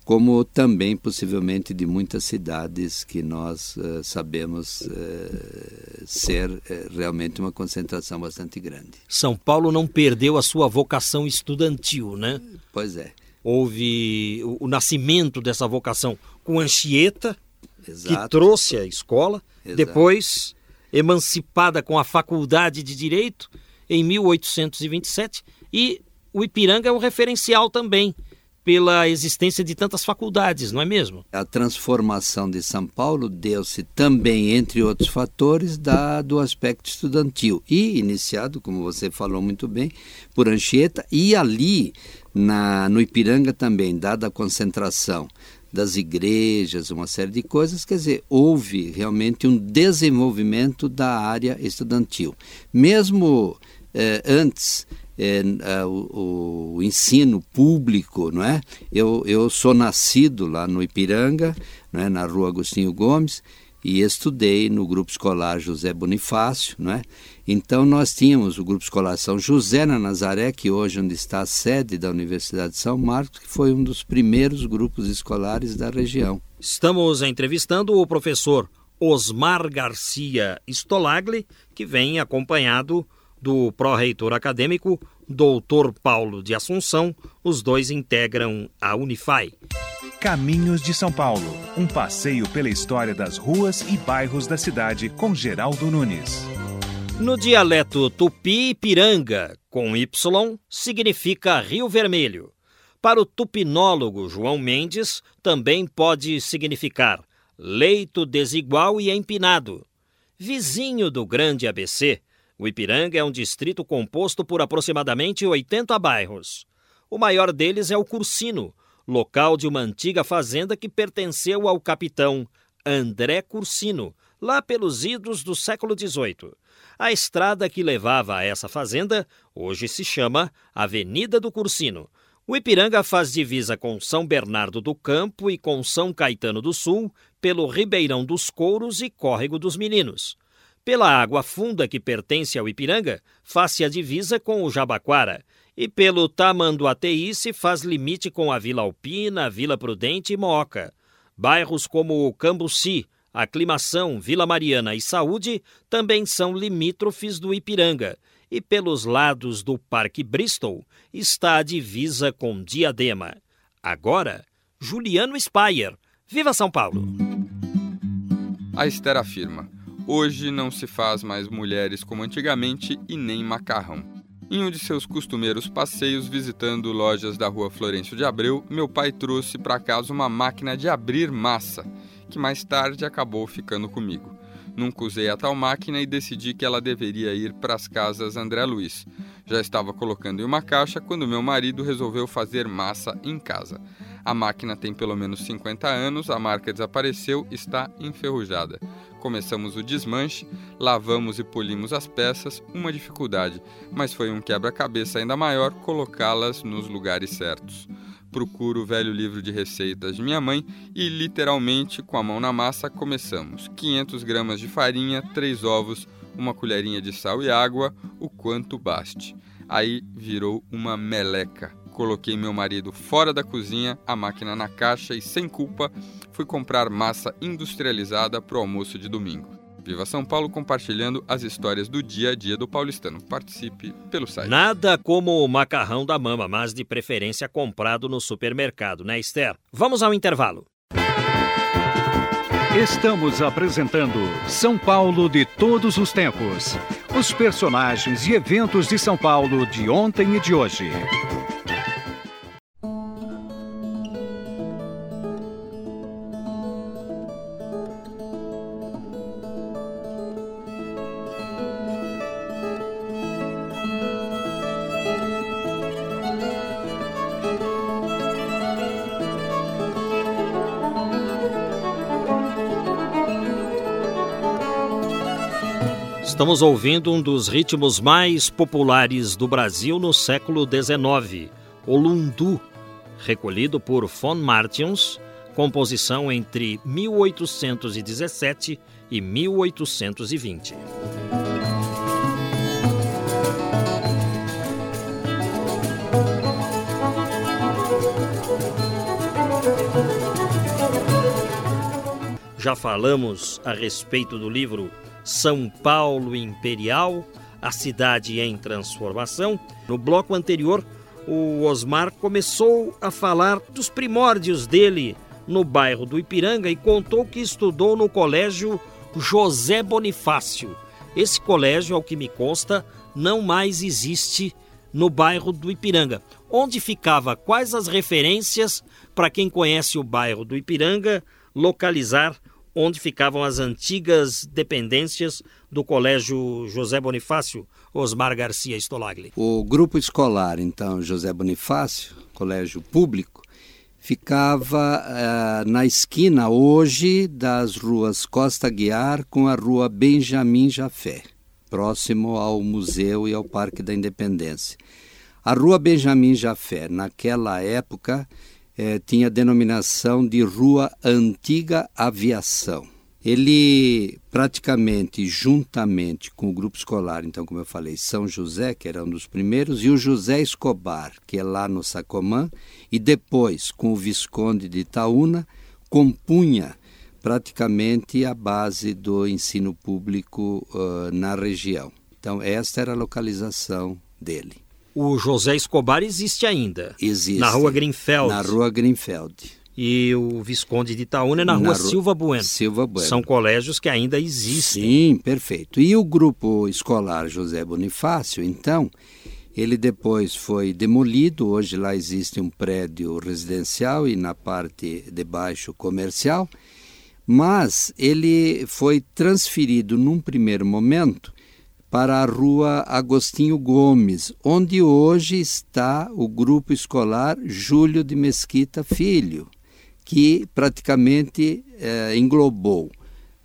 como também possivelmente de muitas cidades que nós uh, sabemos uh, ser uh, realmente uma concentração bastante grande. São Paulo não perdeu a sua vocação estudantil, né? Pois é. Houve o, o nascimento dessa vocação com Anchieta, Exato. que trouxe a escola, Exato. depois emancipada com a Faculdade de Direito em 1827 e o Ipiranga é um referencial também pela existência de tantas faculdades, não é mesmo? A transformação de São Paulo deu-se também, entre outros fatores, da, do aspecto estudantil e iniciado, como você falou muito bem, por Anchieta e ali na, no Ipiranga também, dada a concentração das igrejas, uma série de coisas, quer dizer, houve realmente um desenvolvimento da área estudantil. Mesmo eh, antes é, é, o, o, ensino público, não é? Eu, eu sou nascido lá no Ipiranga, não é? na rua Agostinho Gomes, e estudei no grupo escolar José Bonifácio, não é? Então nós tínhamos o grupo escolar São José na Nazaré, que hoje é onde está a sede da Universidade de São Marcos, que foi um dos primeiros grupos escolares da região. Estamos entrevistando o professor Osmar Garcia Stolagli, que vem acompanhado do pró-reitor acadêmico Doutor Paulo de Assunção. Os dois integram a Unifai. Caminhos de São Paulo, um passeio pela história das ruas e bairros da cidade com Geraldo Nunes. No dialeto tupi-piranga, com Y, significa Rio Vermelho. Para o tupinólogo João Mendes, também pode significar leito desigual e empinado. Vizinho do grande ABC, o Ipiranga é um distrito composto por aproximadamente 80 bairros. O maior deles é o Cursino, local de uma antiga fazenda que pertenceu ao capitão André Cursino, lá pelos idos do século XVIII. A estrada que levava a essa fazenda hoje se chama Avenida do Cursino. O Ipiranga faz divisa com São Bernardo do Campo e com São Caetano do Sul, pelo Ribeirão dos Couros e Córrego dos Meninos. Pela água funda que pertence ao Ipiranga, faz-se a divisa com o Jabaquara, e pelo Tamanduateí se faz limite com a Vila Alpina, Vila Prudente e Mooca. Bairros como o Cambuci, Aclimação, Vila Mariana e Saúde também são limítrofes do Ipiranga, e pelos lados do Parque Bristol está a divisa com Diadema. Agora, Juliano Spayer. Viva São Paulo! A Esther afirma: Hoje não se faz mais mulheres como antigamente e nem macarrão. Em um de seus costumeiros passeios visitando lojas da rua Florencio de Abreu, meu pai trouxe para casa uma máquina de abrir massa, que mais tarde acabou ficando comigo. Nunca usei a tal máquina e decidi que ela deveria ir para as casas André Luiz. Já estava colocando em uma caixa quando meu marido resolveu fazer massa em casa. A máquina tem pelo menos 50 anos, a marca desapareceu, está enferrujada. Começamos o desmanche, lavamos e polimos as peças, uma dificuldade, mas foi um quebra-cabeça ainda maior colocá-las nos lugares certos procuro o velho livro de receitas de minha mãe e, literalmente, com a mão na massa, começamos. 500 gramas de farinha, 3 ovos, uma colherinha de sal e água, o quanto baste. Aí virou uma meleca. Coloquei meu marido fora da cozinha, a máquina na caixa e, sem culpa, fui comprar massa industrializada para o almoço de domingo. Viva São Paulo compartilhando as histórias do dia a dia do paulistano. Participe pelo site. Nada como o macarrão da mama, mas de preferência comprado no supermercado, né, Esther? Vamos ao intervalo. Estamos apresentando São Paulo de todos os tempos. Os personagens e eventos de São Paulo de ontem e de hoje. Estamos ouvindo um dos ritmos mais populares do Brasil no século XIX, o lundu, recolhido por Von Martins, composição entre 1817 e 1820. Já falamos a respeito do livro são Paulo Imperial, a cidade em transformação. No bloco anterior, o Osmar começou a falar dos primórdios dele no bairro do Ipiranga e contou que estudou no colégio José Bonifácio. Esse colégio, ao que me consta, não mais existe no bairro do Ipiranga. Onde ficava? Quais as referências para quem conhece o bairro do Ipiranga localizar onde ficavam as antigas dependências do Colégio José Bonifácio, Osmar Garcia Stolagli. O grupo escolar, então, José Bonifácio, colégio público, ficava uh, na esquina hoje das ruas Costa Guiar com a rua Benjamin Jafé, próximo ao Museu e ao Parque da Independência. A rua Benjamin Jafé, naquela época, eh, tinha denominação de Rua Antiga Aviação. ele praticamente juntamente com o grupo escolar, então como eu falei, São José, que era um dos primeiros, e o José Escobar, que é lá no Sacomã, e depois com o Visconde de Itaúna, compunha praticamente a base do ensino público uh, na região. Então esta era a localização dele. O José Escobar existe ainda. Existe. Na rua Greenfeld. Na rua Greenfeld e o Visconde de Itaúna é na, na rua Silva Bueno. Silva Bueno. São colégios que ainda existem. Sim, perfeito. E o grupo escolar José Bonifácio, então, ele depois foi demolido. Hoje lá existe um prédio residencial e na parte de baixo comercial. Mas ele foi transferido num primeiro momento para a rua Agostinho Gomes, onde hoje está o grupo escolar Júlio de Mesquita Filho que praticamente é, englobou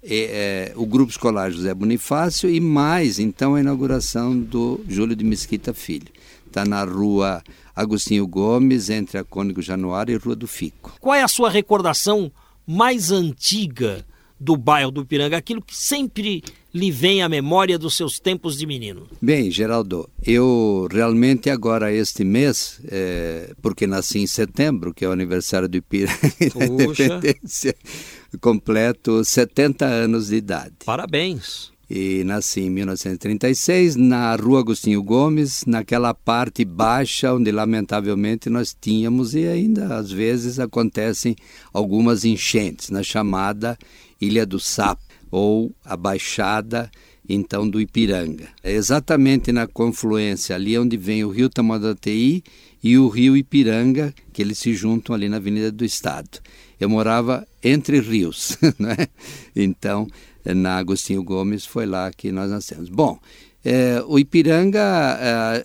é, é, o Grupo Escolar José Bonifácio e mais, então, a inauguração do Júlio de Mesquita Filho. Está na rua Agostinho Gomes, entre a Cônigo Januário e Rua do Fico. Qual é a sua recordação mais antiga do bairro do Ipiranga, aquilo que sempre lhe vem à memória dos seus tempos de menino? Bem, Geraldo, eu realmente agora este mês, é, porque nasci em setembro, que é o aniversário do Ipiranga independência, completo 70 anos de idade. Parabéns! E nasci em 1936 na Rua Agostinho Gomes, naquela parte baixa onde lamentavelmente nós tínhamos e ainda às vezes acontecem algumas enchentes, na chamada Ilha do Sapo ou a Baixada então do Ipiranga. É exatamente na confluência ali onde vem o Rio Tamandatei e o Rio Ipiranga, que eles se juntam ali na Avenida do Estado. Eu morava entre rios, né? Então, na Agostinho Gomes foi lá que nós nascemos. Bom, é, o Ipiranga,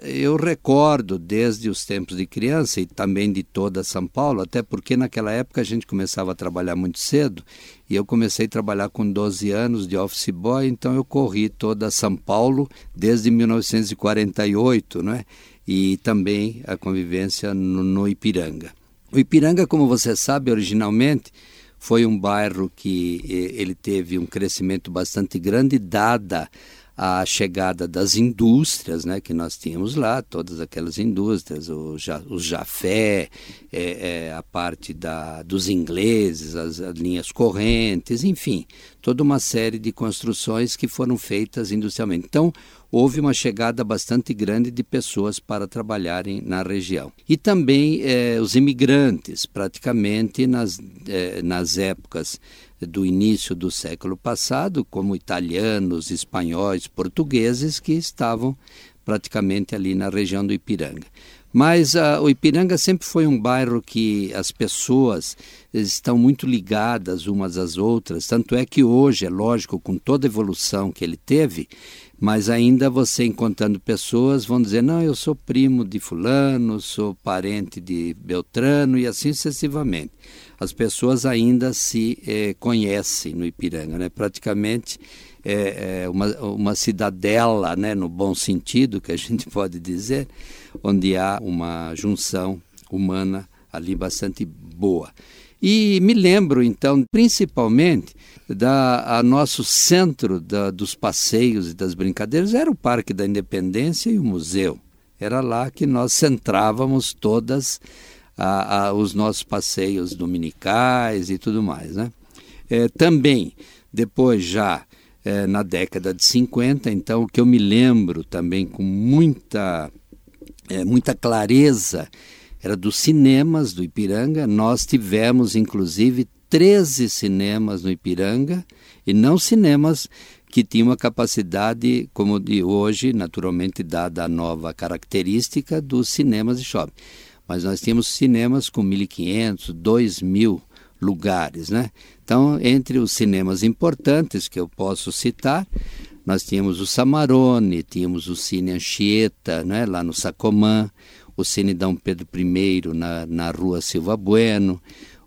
é, eu recordo desde os tempos de criança e também de toda São Paulo, até porque naquela época a gente começava a trabalhar muito cedo e eu comecei a trabalhar com 12 anos de office boy, então eu corri toda São Paulo desde 1948, né? E também a convivência no, no Ipiranga. O Ipiranga, como você sabe, originalmente foi um bairro que ele teve um crescimento bastante grande, dada a chegada das indústrias né, que nós tínhamos lá, todas aquelas indústrias, o, o Jafé, é, é, a parte da, dos ingleses, as, as, linhas correntes, enfim, toda uma série de construções que foram feitas industrialmente. Então, houve uma chegada bastante grande de pessoas para trabalharem na região. E também é, os imigrantes, praticamente nas, é, nas épocas do início do século passado, como italianos, espanhóis, portugueses que estavam praticamente ali na região do Ipiranga. Mas uh, o Ipiranga sempre foi um bairro que as pessoas estão muito ligadas umas às outras, tanto é que hoje, é lógico, com toda a evolução que ele teve, mas ainda você encontrando pessoas vão dizer: não, eu sou primo de Fulano, sou parente de Beltrano e assim sucessivamente. As pessoas ainda se eh, conhecem no Ipiranga, né? praticamente é, é uma, uma cidadela, né? no bom sentido que a gente pode dizer, onde há uma junção humana ali bastante boa. E me lembro, então, principalmente da a nosso centro da, dos passeios e das brincadeiras era o Parque da Independência e o museu. Era lá que nós centrávamos todas a, a, os nossos passeios dominicais e tudo mais, né? É, também depois já é, na década de 50, então o que eu me lembro também com muita é, muita clareza era dos cinemas do Ipiranga. Nós tivemos, inclusive, 13 cinemas no Ipiranga, e não cinemas que tinham a capacidade, como de hoje, naturalmente, dada a nova característica dos cinemas de shopping. Mas nós tínhamos cinemas com 1.500, 2.000 lugares. Né? Então, entre os cinemas importantes que eu posso citar, nós tínhamos o Samarone, tínhamos o Cine Anchieta, né, lá no Sacomã, o Cine Dom Pedro I na, na rua Silva Bueno,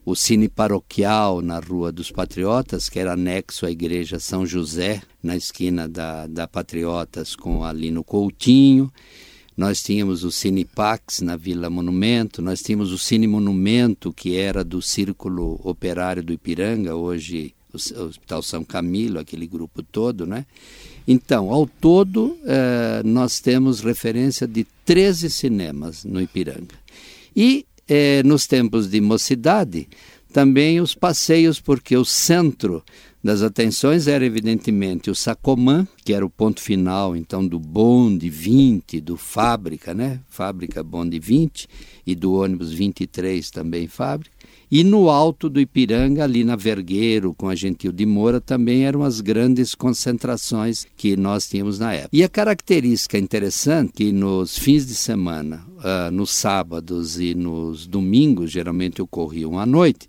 o Cine Paroquial na Rua dos Patriotas, que era anexo à Igreja São José, na esquina da, da Patriotas com ali no Coutinho. Nós tínhamos o Cinepax na Vila Monumento, nós tínhamos o Cine Monumento, que era do Círculo Operário do Ipiranga, hoje o Hospital São Camilo, aquele grupo todo, né? Então, ao todo, eh, nós temos referência de 13 cinemas no Ipiranga. E eh, nos tempos de mocidade, também os passeios, porque o centro das atenções era evidentemente o Sacomã, que era o ponto final então do bonde 20, do fábrica, né? Fábrica bonde 20 e do ônibus 23 também fábrica. E no alto do Ipiranga, ali na Vergueiro, com a Gentil de Moura, também eram as grandes concentrações que nós tínhamos na época. E a característica interessante que nos fins de semana, uh, nos sábados e nos domingos, geralmente ocorriam à noite,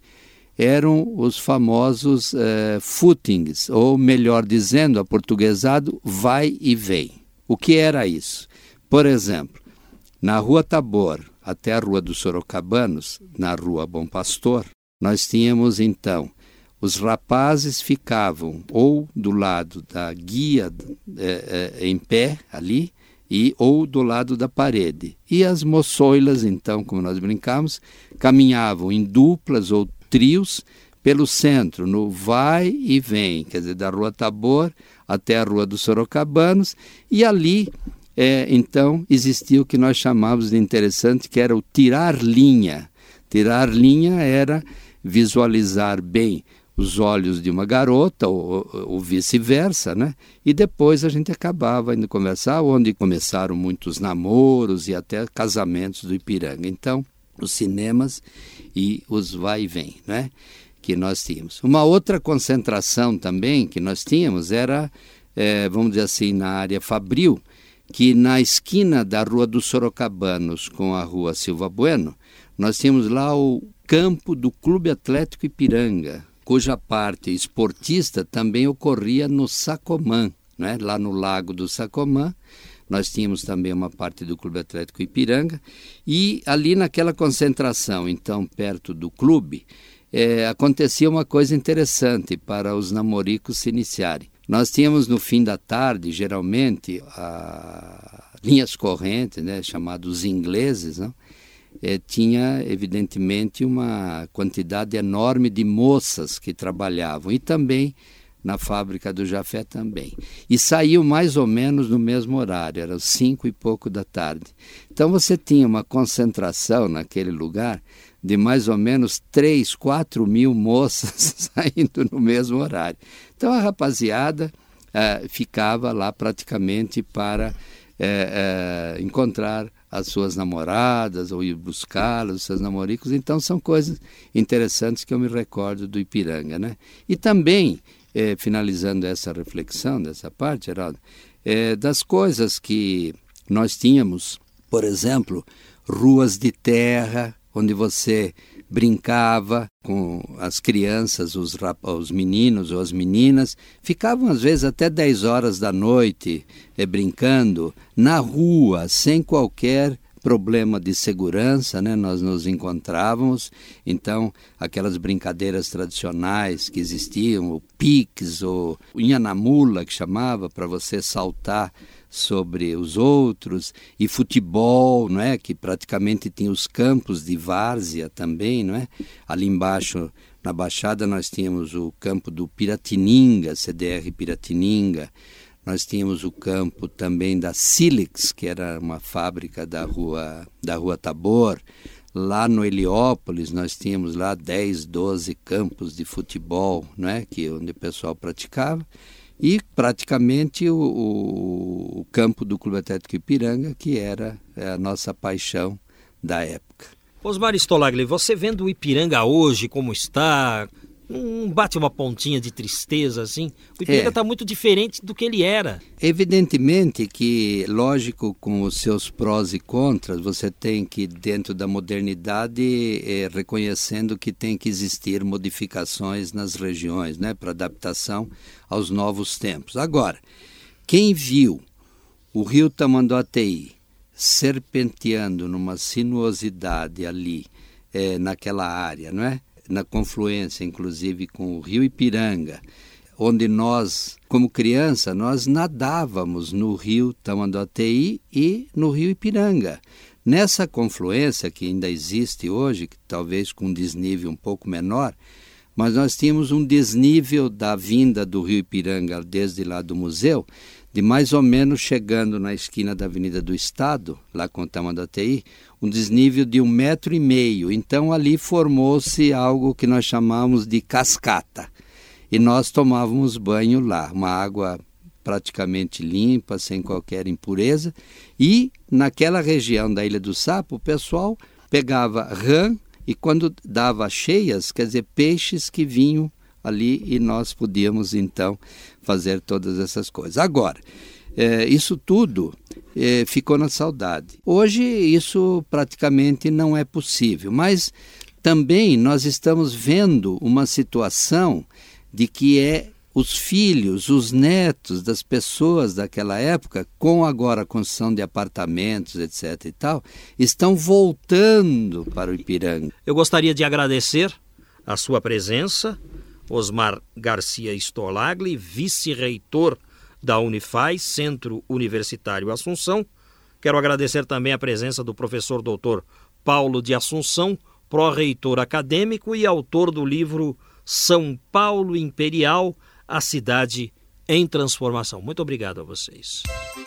eram os famosos eh, footings, ou melhor dizendo, aportuguesado, vai e vem. O que era isso? Por exemplo, na Rua Tabor até a Rua dos Sorocabanos, na Rua Bom Pastor, nós tínhamos então os rapazes ficavam ou do lado da guia eh, eh, em pé ali e ou do lado da parede. E as moçoilas, então, como nós brincamos, caminhavam em duplas ou trios pelo centro, no vai e vem, quer dizer, da Rua Tabor até a Rua dos Sorocabanos, e ali, é, então, existia o que nós chamávamos de interessante, que era o tirar linha. Tirar linha era visualizar bem os olhos de uma garota ou, ou vice-versa, né? E depois a gente acabava indo conversar, onde começaram muitos namoros e até casamentos do Ipiranga. Então, os cinemas e os vai e vem, né? que nós tínhamos. Uma outra concentração também que nós tínhamos era, é, vamos dizer assim, na área Fabril, que na esquina da Rua dos Sorocabanos com a Rua Silva Bueno, nós tínhamos lá o campo do Clube Atlético Ipiranga, cuja parte esportista também ocorria no Sacomã, né? lá no Lago do Sacomã, nós tínhamos também uma parte do Clube Atlético Ipiranga, e ali naquela concentração, então, perto do clube, é, acontecia uma coisa interessante para os namoricos se iniciarem. Nós tínhamos no fim da tarde, geralmente, a, linhas correntes, né, chamados ingleses, não? É, tinha evidentemente uma quantidade enorme de moças que trabalhavam e também na fábrica do Jafé também. E saiu mais ou menos no mesmo horário, era cinco e pouco da tarde. Então você tinha uma concentração naquele lugar de mais ou menos três, quatro mil moças saindo no mesmo horário. Então a rapaziada eh, ficava lá praticamente para eh, eh, encontrar as suas namoradas ou ir buscá-las, os seus namoricos. Então são coisas interessantes que eu me recordo do Ipiranga, né? E também é, finalizando essa reflexão dessa parte, Geraldo, é, das coisas que nós tínhamos, por exemplo, ruas de terra, onde você brincava com as crianças, os, os meninos ou as meninas, ficavam às vezes até 10 horas da noite é, brincando na rua, sem qualquer problema de segurança, né? nós nos encontrávamos, então aquelas brincadeiras tradicionais que existiam, o piques, o inhanamula que chamava para você saltar sobre os outros e futebol, não é, que praticamente tinha os campos de várzea também, não é? Ali embaixo na Baixada nós tínhamos o campo do Piratininga, CDR Piratininga, nós tínhamos o campo também da Silex, que era uma fábrica da rua, da rua Tabor. Lá no Heliópolis, nós tínhamos lá 10, 12 campos de futebol, né, que onde o pessoal praticava. E praticamente o, o, o campo do Clube Atlético Ipiranga, que era é, a nossa paixão da época. Osmar Stolagli, você vendo o Ipiranga hoje como está, não bate uma pontinha de tristeza assim? O Ipiranga está é. muito diferente do que ele era. Evidentemente que, lógico, com os seus prós e contras, você tem que, dentro da modernidade, é, reconhecendo que tem que existir modificações nas regiões, né, para adaptação aos novos tempos. Agora, quem viu o rio Tamanduateí serpenteando numa sinuosidade ali, é, naquela área, não é? Na confluência, inclusive, com o rio Ipiranga, onde nós, como criança, nós nadávamos no rio Tamanduateí e no rio Ipiranga. Nessa confluência que ainda existe hoje, talvez com um desnível um pouco menor, mas nós tínhamos um desnível da vinda do rio Ipiranga desde lá do museu, de mais ou menos chegando na esquina da Avenida do Estado, lá com o Tamanduateí, um desnível de um metro e meio. Então ali formou-se algo que nós chamamos de cascata. E nós tomávamos banho lá, uma água praticamente limpa, sem qualquer impureza. E naquela região da Ilha do Sapo, o pessoal pegava rã e quando dava cheias, quer dizer, peixes que vinham ali e nós podíamos então fazer todas essas coisas. Agora, é, isso tudo é, ficou na saudade. Hoje isso praticamente não é possível, mas também nós estamos vendo uma situação de que é os filhos, os netos das pessoas daquela época, com agora a construção de apartamentos, etc. e tal, estão voltando para o Ipiranga. Eu gostaria de agradecer a sua presença, Osmar Garcia Stolagli, vice-reitor da Unifaz, Centro Universitário Assunção. Quero agradecer também a presença do professor doutor Paulo de Assunção, pró-reitor acadêmico e autor do livro São Paulo Imperial a cidade em transformação. Muito obrigado a vocês.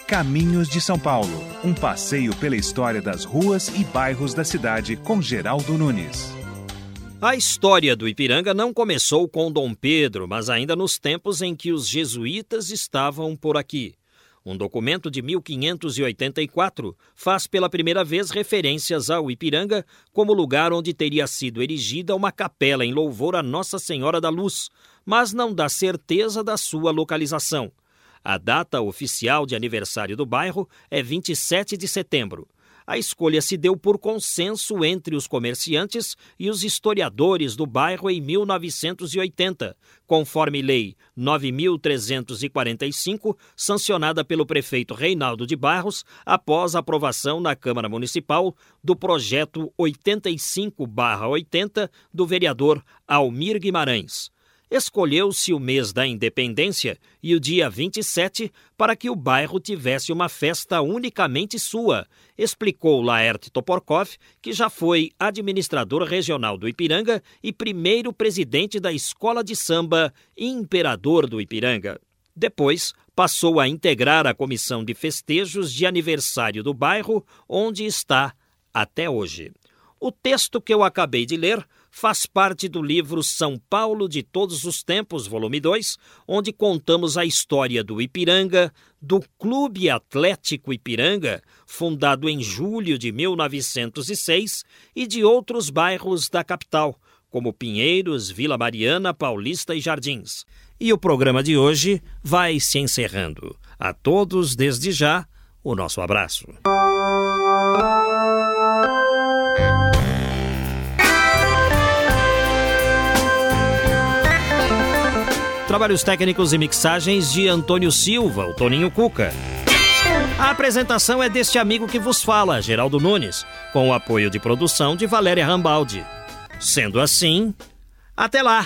Caminhos de São Paulo, um passeio pela história das ruas e bairros da cidade com Geraldo Nunes. A história do Ipiranga não começou com Dom Pedro, mas ainda nos tempos em que os jesuítas estavam por aqui. Um documento de 1584 faz pela primeira vez referências ao Ipiranga como lugar onde teria sido erigida uma capela em louvor a Nossa Senhora da Luz, mas não dá certeza da sua localização. A data oficial de aniversário do bairro é 27 de setembro. A escolha se deu por consenso entre os comerciantes e os historiadores do bairro em 1980, conforme Lei 9.345, sancionada pelo prefeito Reinaldo de Barros após aprovação na Câmara Municipal do projeto 85-80 do vereador Almir Guimarães escolheu-se o mês da independência e o dia 27 para que o bairro tivesse uma festa unicamente sua, explicou Laerte Toporkov, que já foi administrador regional do Ipiranga e primeiro presidente da Escola de Samba Imperador do Ipiranga. Depois, passou a integrar a comissão de festejos de aniversário do bairro, onde está até hoje. O texto que eu acabei de ler faz parte do livro São Paulo de Todos os Tempos, volume 2, onde contamos a história do Ipiranga, do Clube Atlético Ipiranga, fundado em julho de 1906, e de outros bairros da capital, como Pinheiros, Vila Mariana, Paulista e Jardins. E o programa de hoje vai se encerrando. A todos, desde já, o nosso abraço. Trabalhos técnicos e mixagens de Antônio Silva, o Toninho Cuca. A apresentação é deste amigo que vos fala, Geraldo Nunes, com o apoio de produção de Valéria Rambaldi. Sendo assim, até lá!